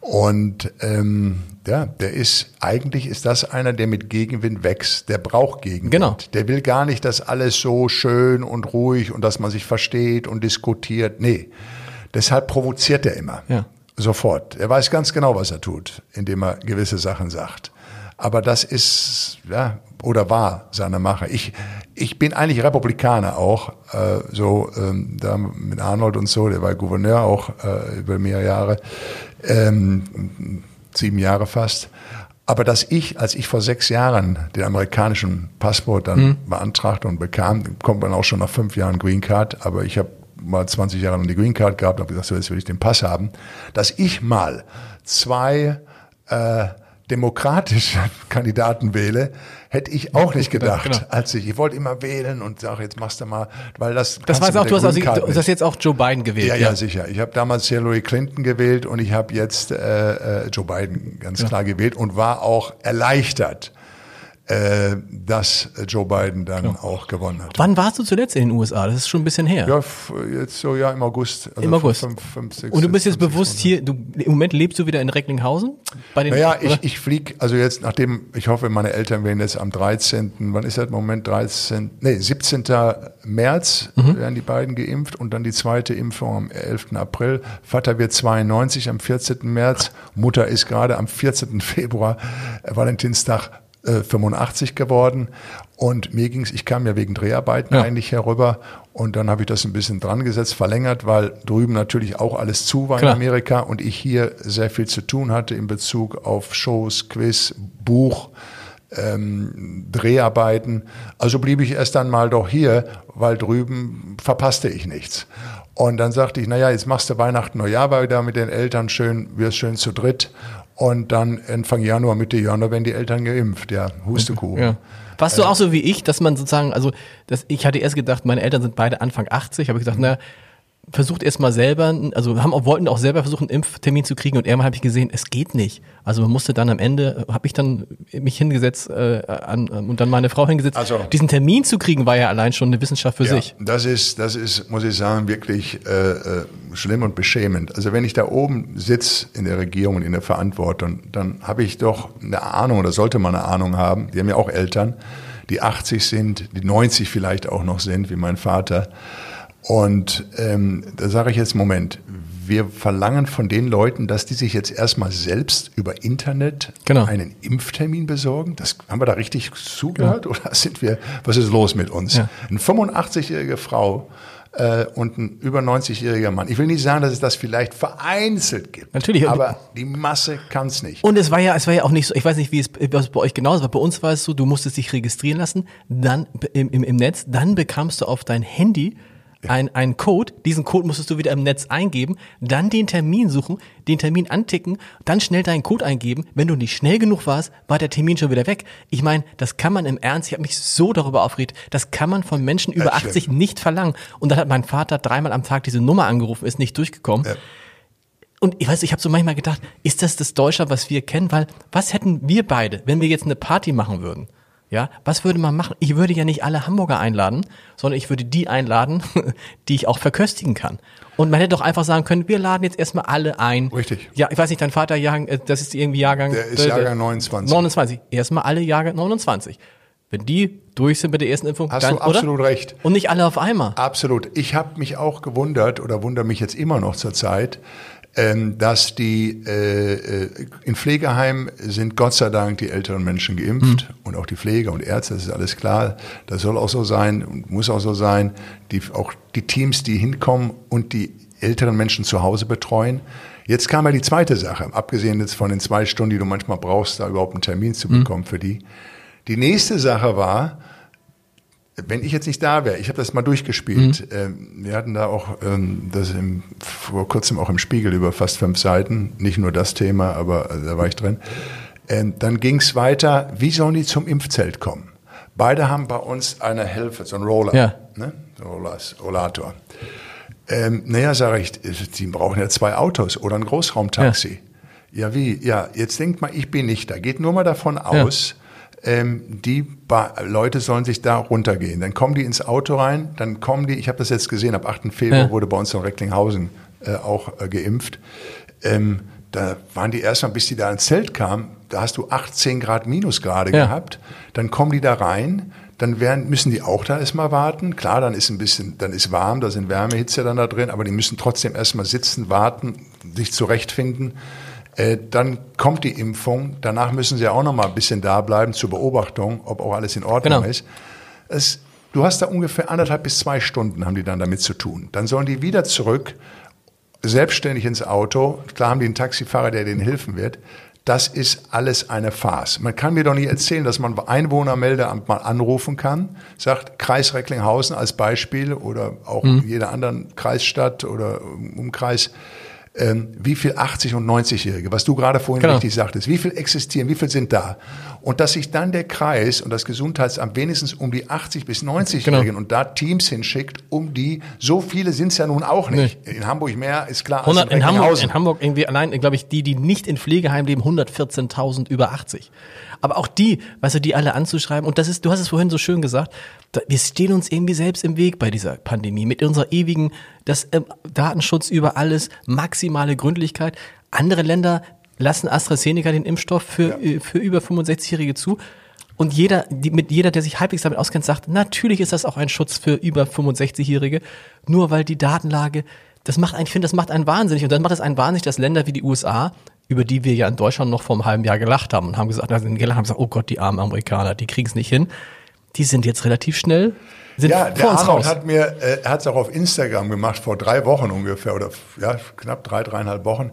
Und ähm, ja, der ist eigentlich ist das einer, der mit Gegenwind wächst. Der braucht Gegenwind. Genau. Der will gar nicht, dass alles so schön und ruhig und dass man sich versteht und diskutiert. Nee, deshalb provoziert er immer. Ja. Sofort. Er weiß ganz genau, was er tut, indem er gewisse Sachen sagt. Aber das ist, ja, oder war seine Mache. Ich, ich bin eigentlich Republikaner auch, äh, so ähm, da mit Arnold und so, der war Gouverneur auch äh, über mehrere Jahre, ähm, sieben Jahre fast. Aber dass ich, als ich vor sechs Jahren den amerikanischen Passport dann beantragte und bekam, kommt man auch schon nach fünf Jahren Green Card, aber ich habe mal 20 Jahre lang die Green Card gehabt, habe gesagt, so jetzt will ich den Pass haben, dass ich mal zwei äh, demokratische Kandidaten wähle, hätte ich auch nicht gedacht, Genau. als ich, ich wollte immer wählen und sage, jetzt machst du mal, weil das Das war auch, der du hast, also, du hast jetzt auch Joe Biden gewählt. Ja, ja, sicher. Ich habe damals Hillary Clinton gewählt und ich habe jetzt äh, äh, Joe Biden ganz klar gewählt und war auch erleichtert, äh, dass Joe Biden dann genau. auch gewonnen hat. Wann warst du zuletzt in den USA? Das ist schon ein bisschen her. Ja, jetzt so ja im August. Also Im August. Fünf, fünf, sechs, Und du bist jetzt bewusst hier, du, im Moment lebst du wieder in Recklinghausen? Bei den, naja, ich, ich fliege, also jetzt, nachdem, ich hoffe, meine Eltern werden jetzt am 13., wann ist das im Moment? 13., nee, 17. März mhm. werden die beiden geimpft und dann die zweite Impfung am 11. April. Vater wird 92 am 14. März, Mutter ist gerade am 14. Februar, äh, Valentinstag 85 äh, geworden. Und mir ging's, ich kam ja wegen Dreharbeiten ja. eigentlich herüber und dann habe ich das ein bisschen dran gesetzt, verlängert, weil drüben natürlich auch alles zu war Klar. in Amerika und ich hier sehr viel zu tun hatte in Bezug auf Shows, Quiz, Buch, ähm, Dreharbeiten. Also blieb ich erst dann mal doch hier, weil drüben verpasste ich nichts. Und dann sagte ich, naja, jetzt machst du Weihnachten, Neujahr wieder mit den Eltern schön, wirst schön zu dritt. Und dann Anfang Januar, Mitte Januar werden die Eltern geimpft, ja, Hustekuchen. Ja. Warst du auch so wie ich, dass man sozusagen, also das, ich hatte erst gedacht, meine Eltern sind beide Anfang 80, habe ich gesagt, na, versucht erstmal selber, also haben auch, wollten auch selber versuchen, einen Impftermin zu kriegen und irgendwann habe ich gesehen, es geht nicht. Also man musste dann am Ende, habe ich dann mich hingesetzt äh, an, und dann meine Frau hingesetzt. Also, Diesen Termin zu kriegen, war ja allein schon eine Wissenschaft für ja, sich. Das ist, das ist, muss ich sagen, wirklich äh, äh, schlimm und beschämend. Also wenn ich da oben sitze in der Regierung und in der Verantwortung, dann habe ich doch eine Ahnung oder sollte man eine Ahnung haben. Die haben ja auch Eltern, die 80 sind, die 90 vielleicht auch noch sind, wie mein Vater. Und ähm, da sage ich jetzt, Moment, wir verlangen von den Leuten, dass die sich jetzt erstmal selbst über Internet genau. einen Impftermin besorgen. Das haben wir da richtig zugehört ja. oder sind wir? Was ist los mit uns? Ja. Eine 85-jährige Frau äh, und ein über 90-jähriger Mann. Ich will nicht sagen, dass es das vielleicht vereinzelt gibt. Natürlich, aber die Masse kann es nicht. Und es war ja, es war ja auch nicht so. Ich weiß nicht, wie es was bei euch genauso war. Bei uns war es so: Du musstest dich registrieren lassen, dann im, im, im Netz, dann bekamst du auf dein Handy ein, ein Code, diesen Code musstest du wieder im Netz eingeben, dann den Termin suchen, den Termin anticken, dann schnell deinen Code eingeben. Wenn du nicht schnell genug warst, war der Termin schon wieder weg. Ich meine, das kann man im Ernst, ich habe mich so darüber aufgeregt, das kann man von Menschen über 80 nicht verlangen. Und dann hat mein Vater dreimal am Tag diese Nummer angerufen, ist nicht durchgekommen. Ja. Und ich weiß, ich habe so manchmal gedacht, ist das das Deutschland, was wir kennen? Weil was hätten wir beide, wenn wir jetzt eine Party machen würden? Ja, was würde man machen? Ich würde ja nicht alle Hamburger einladen, sondern ich würde die einladen, die ich auch verköstigen kann. Und man hätte doch einfach sagen können, wir laden jetzt erstmal alle ein. Richtig. Ja, ich weiß nicht, dein Vater, Jahrgang, äh, das ist irgendwie Jahrgang. Der ist Jahrgang 29. 29. Erstmal alle Jahrgang 29. Wenn die durch sind mit der ersten Impfung, hast dann, du absolut oder? recht. Und nicht alle auf einmal. Absolut. Ich habe mich auch gewundert oder wundere mich jetzt immer noch zur Zeit, ähm, dass die äh, äh, in Pflegeheimen sind Gott sei Dank die älteren Menschen geimpft mhm. und auch die Pfleger und Ärzte, das ist alles klar. Das soll auch so sein und muss auch so sein. Die, auch die Teams, die hinkommen und die älteren Menschen zu Hause betreuen. Jetzt kam ja die zweite Sache, abgesehen jetzt von den zwei Stunden, die du manchmal brauchst, da überhaupt einen Termin zu mhm. bekommen mhm. für die. Die nächste Sache war, wenn ich jetzt nicht da wäre, ich habe das mal durchgespielt. Mhm. Ähm, wir hatten da auch ähm, das im, vor kurzem auch im Spiegel über fast fünf Seiten, nicht nur das Thema, aber also, da war ich drin. Ähm, dann ging es weiter, wie sollen die zum Impfzelt kommen? Beide haben bei uns eine Hilfe, so ein Roller, ja. ne? Rollator. Ähm, naja, sage ich, die brauchen ja zwei Autos oder ein Großraumtaxi. Ja. ja, wie? Ja, jetzt denkt mal, ich bin nicht da. Geht nur mal davon aus, ja die ba Leute sollen sich da runtergehen. Dann kommen die ins Auto rein, dann kommen die, ich habe das jetzt gesehen, ab 8. Februar ja. wurde bei uns in Recklinghausen äh, auch äh, geimpft. Ähm, da waren die erstmal, bis die da ins Zelt kamen, da hast du 18 Grad Minusgrade ja. gehabt. Dann kommen die da rein, dann werden, müssen die auch da erstmal warten. Klar, dann ist ein bisschen, dann ist warm, da sind Wärmehitze dann da drin, aber die müssen trotzdem erstmal sitzen, warten, sich zurechtfinden. Äh, dann kommt die Impfung. Danach müssen sie auch noch mal ein bisschen da bleiben zur Beobachtung, ob auch alles in Ordnung genau. ist. Es, du hast da ungefähr anderthalb bis zwei Stunden haben die dann damit zu tun. Dann sollen die wieder zurück, selbstständig ins Auto. Klar haben die einen Taxifahrer, der denen helfen wird. Das ist alles eine Farce. Man kann mir doch nicht erzählen, dass man Einwohnermeldeamt mal anrufen kann, sagt Kreis Recklinghausen als Beispiel oder auch mhm. jeder anderen Kreisstadt oder Umkreis ähm, wie viel 80- und 90-Jährige, was du gerade vorhin genau. richtig sagtest, wie viel existieren, wie viel sind da? Und dass sich dann der Kreis und das Gesundheitsamt wenigstens um die 80 bis 90-Jährigen Genau. und da Teams hinschickt, um die, so viele sind es ja nun auch nicht. In Hamburg mehr, ist klar. als 100, in, Hamburg, Recklinghausen. in Hamburg irgendwie allein, glaube ich, die, die nicht in Pflegeheim leben, 114.000 über 80. Aber auch die, weißt du, die alle anzuschreiben, und das ist, du hast es vorhin so schön gesagt, wir stehen uns irgendwie selbst im Weg bei dieser Pandemie mit unserer ewigen, das ähm, Datenschutz über alles, maximale Gründlichkeit. Andere Länder lassen AstraZeneca den Impfstoff für, äh, für über 65-Jährige zu. Und jeder, die, mit jeder, der sich halbwegs damit auskennt, sagt, natürlich ist das auch ein Schutz für über 65-Jährige, nur weil die Datenlage, das macht, einen- ich finde, das macht einen wahnsinnig. Und dann macht es einen wahnsinnig, dass Länder wie die USA, über die wir ja in Deutschland noch vor einem halben Jahr gelacht haben und haben gesagt, also gelacht haben gesagt, oh Gott, die armen Amerikaner, die kriegen es nicht hin. Die sind jetzt relativ schnell, sind Ja, der Arnold raus. hat mir, äh, er hat es auch auf Instagram gemacht, vor drei Wochen ungefähr, oder ja, knapp drei, dreieinhalb Wochen.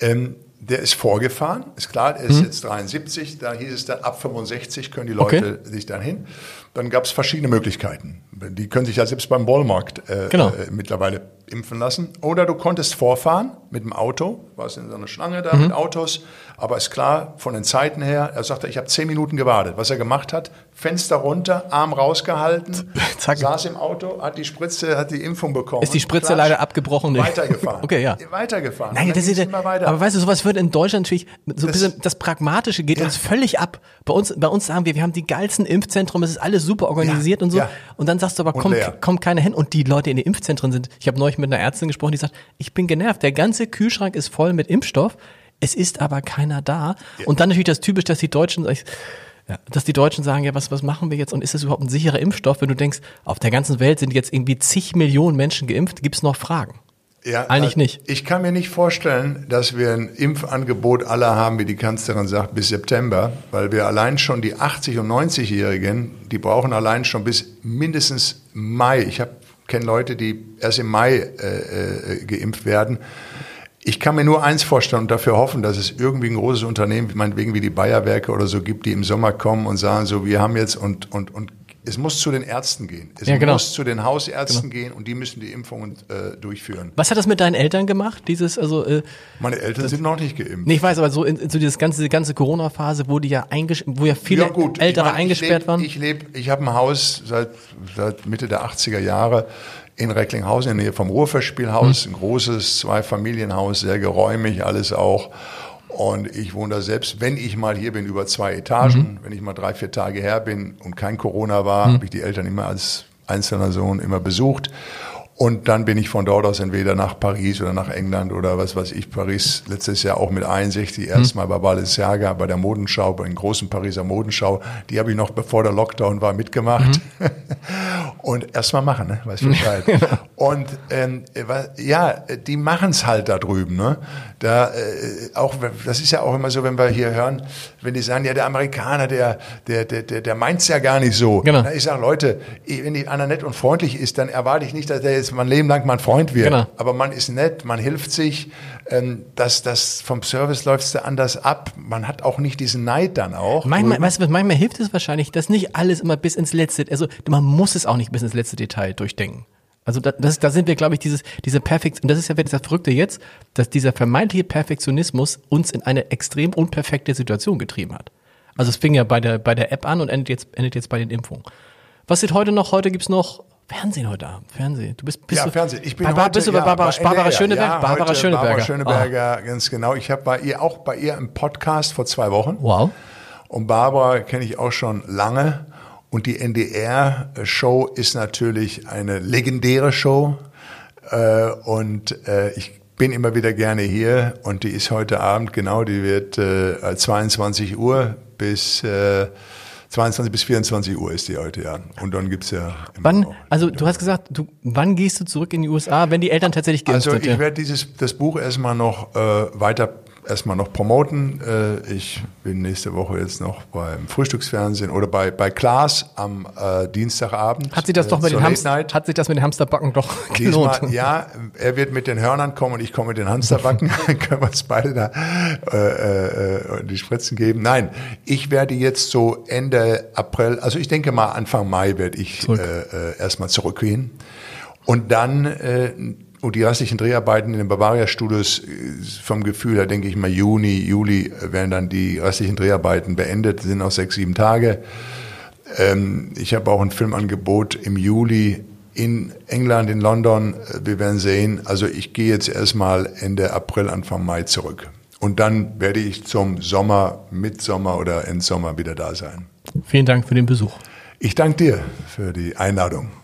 Ähm, der ist vorgefahren, ist klar, er ist jetzt 73, da hieß es dann, ab 65 können die Leute sich dann hin. Dann gab es verschiedene Möglichkeiten. Die können sich ja selbst beim Wollmarkt äh, Genau. äh, mittlerweile impfen lassen. Oder du konntest vorfahren mit dem Auto, warst in so einer Schlange da mit Autos, aber ist klar, von den Zeiten her, er sagte, ich habe zehn Minuten gewartet. Was er gemacht hat, Fenster runter, Arm rausgehalten, Zack. saß im Auto, hat die Spritze, hat die Impfung bekommen. Ist die Spritze Klatsch, leider abgebrochen? Weitergefahren. Okay, ja. Weitergefahren. Dann das ist weiter. aber weißt du, sowas wird in Deutschland natürlich, so ein Das- bisschen, das Pragmatische geht Ja. uns völlig ab. Bei uns, bei uns sagen wir, wir haben die geilsten Impfzentren, es ist alles super organisiert Ja, und so. ja. Und dann sagst du aber, kommt, kommt keiner hin. Und die Leute in den Impfzentren sind, ich habe neulich mit einer Ärztin gesprochen, die sagt, ich bin genervt, der ganze Kühlschrank ist voll mit Impfstoff, es ist aber keiner da. Und dann natürlich das typisch, dass die Deutschen, ja, dass die Deutschen sagen, ja, was, was machen wir jetzt und ist das überhaupt ein sicherer Impfstoff? Wenn du denkst, auf der ganzen Welt sind jetzt irgendwie zig Millionen Menschen geimpft, gibt's noch Fragen? Ja, Eigentlich äh, nicht. Ich kann mir nicht vorstellen, dass wir ein Impfangebot aller haben, wie die Kanzlerin sagt, bis September, weil wir allein schon die 80- und 90-Jährigen, die brauchen allein schon bis mindestens Mai. Ich kenne Leute, die erst im Mai äh, äh, geimpft werden. Ich kann mir nur eins vorstellen und dafür hoffen, dass es irgendwie ein großes Unternehmen, meinetwegen wie die Bayerwerke oder so gibt, die im Sommer kommen und sagen so, wir haben jetzt und, und, und es muss zu den Ärzten gehen. Es Ja, genau. muss zu den Hausärzten gehen und die müssen die Impfungen äh, durchführen. Was hat das mit deinen Eltern gemacht? Dieses, also, äh, Meine Eltern sind noch nicht geimpft. nee, ich weiß, aber so in, so dieses ganze, die ganze Corona-Phase, wo die ja wo ja viele ja, gut. Ältere ich mein, eingesperrt ich leb, waren. Ich lebe, ich habe ein Haus seit, seit Mitte der 80er Jahre in Recklinghausen in der Nähe vom Ruhrfestspielhaus. Hm. Ein großes Zweifamilienhaus, sehr geräumig, alles auch. Und ich wohne da selbst, wenn ich mal hier bin, über zwei Etagen. Mhm. Wenn ich mal drei, vier Tage her bin und kein Corona war, habe ich die Eltern immer als einzelner Sohn immer besucht. Und dann bin ich von dort aus entweder nach Paris oder nach England oder was weiß ich. Paris letztes Jahr auch mit 61 erstmal bei Balenciaga bei der Modenschau, bei den großen Pariser Modenschau. Die habe ich noch bevor der Lockdown war mitgemacht. Und erstmal machen, ne? Weißt Bescheid. Und ähm, ja, die machen es halt da drüben. Ne? Da äh, auch, das ist ja auch immer so, wenn wir hier hören, wenn die sagen, ja, der Amerikaner, der, der, der, der, meint's ja gar nicht so. Genau. Na, ich sage, Leute, wenn die einer nett und freundlich ist, dann erwarte ich nicht, dass der jetzt mein Leben lang mein Freund wird. Genau. Aber man ist nett, man hilft sich. Ähm, das, das vom Service läuft's da anders ab. Man hat auch nicht diesen Neid dann auch. Manchmal, weißt du, manchmal hilft es wahrscheinlich, dass nicht alles immer bis ins letzte, also man muss es auch nicht bis ins letzte Detail durchdenken. Also da, das, da sind wir, glaube ich, dieses, diese Perfekt, und das ist ja das Verrückte jetzt, dass dieser vermeintliche Perfektionismus uns in eine extrem unperfekte Situation getrieben hat. Also es fing ja bei der, bei der App an und endet jetzt, endet jetzt bei den Impfungen. Was steht heute noch? Heute gibt's noch Fernsehen heute Abend. Fernsehen. Du bist, bist ja, du, Fernsehen. Ich bin bei, heute, bist du bei ja, Barbara, Barbara Schöneberger? Ja, Barbara Schöneberger. Barbara Schöneberger, ganz genau. Ich habe bei ihr auch bei ihr im Podcast vor zwei Wochen. Oh. Wow. Und Barbara kenne ich auch schon lange. Und die NDR-Show ist natürlich eine legendäre Show. Äh, und äh, ich bin immer wieder gerne hier. Und die ist heute Abend, genau, die wird äh, 22 Uhr bis äh, 22 bis 24 Uhr ist die heute, ja. Und dann gibt's ja immer Wann, also du hast gesagt, du, wann gehst du zurück in die USA, wenn die Eltern tatsächlich geimpft Also ich ja? werde dieses das Buch erstmal noch äh, weiter erstmal noch promoten. Äh, ich bin nächste Woche jetzt noch beim Frühstücksfernsehen oder bei bei Klaas am äh, Dienstagabend. Hat sich das äh, doch mit den Hamster, hat sich das mit den Hamsterbacken doch gelohnt? Diesmal, ja, er wird mit den Hörnern kommen und ich komme mit den Hamsterbacken. Dann können wir uns beide da äh, äh, die Spritzen geben. Nein, ich werde jetzt so Ende April, also ich denke mal Anfang Mai werde ich Zurück. äh, äh, erstmal zurückgehen. Und dann äh, Und die restlichen Dreharbeiten in den Bavaria-Studios, äh, vom Gefühl her denke ich mal Juni, Juli werden dann die restlichen Dreharbeiten beendet, sind noch sechs, sieben Tage. Ähm, ich habe auch ein Filmangebot im Juli in England, in London. Wir werden sehen. Also ich gehe jetzt erstmal Ende April, Anfang Mai zurück. Und dann werde ich zum Sommer, Mitsommer oder Endsommer wieder da sein. Vielen Dank für den Besuch. Ich danke dir für die Einladung.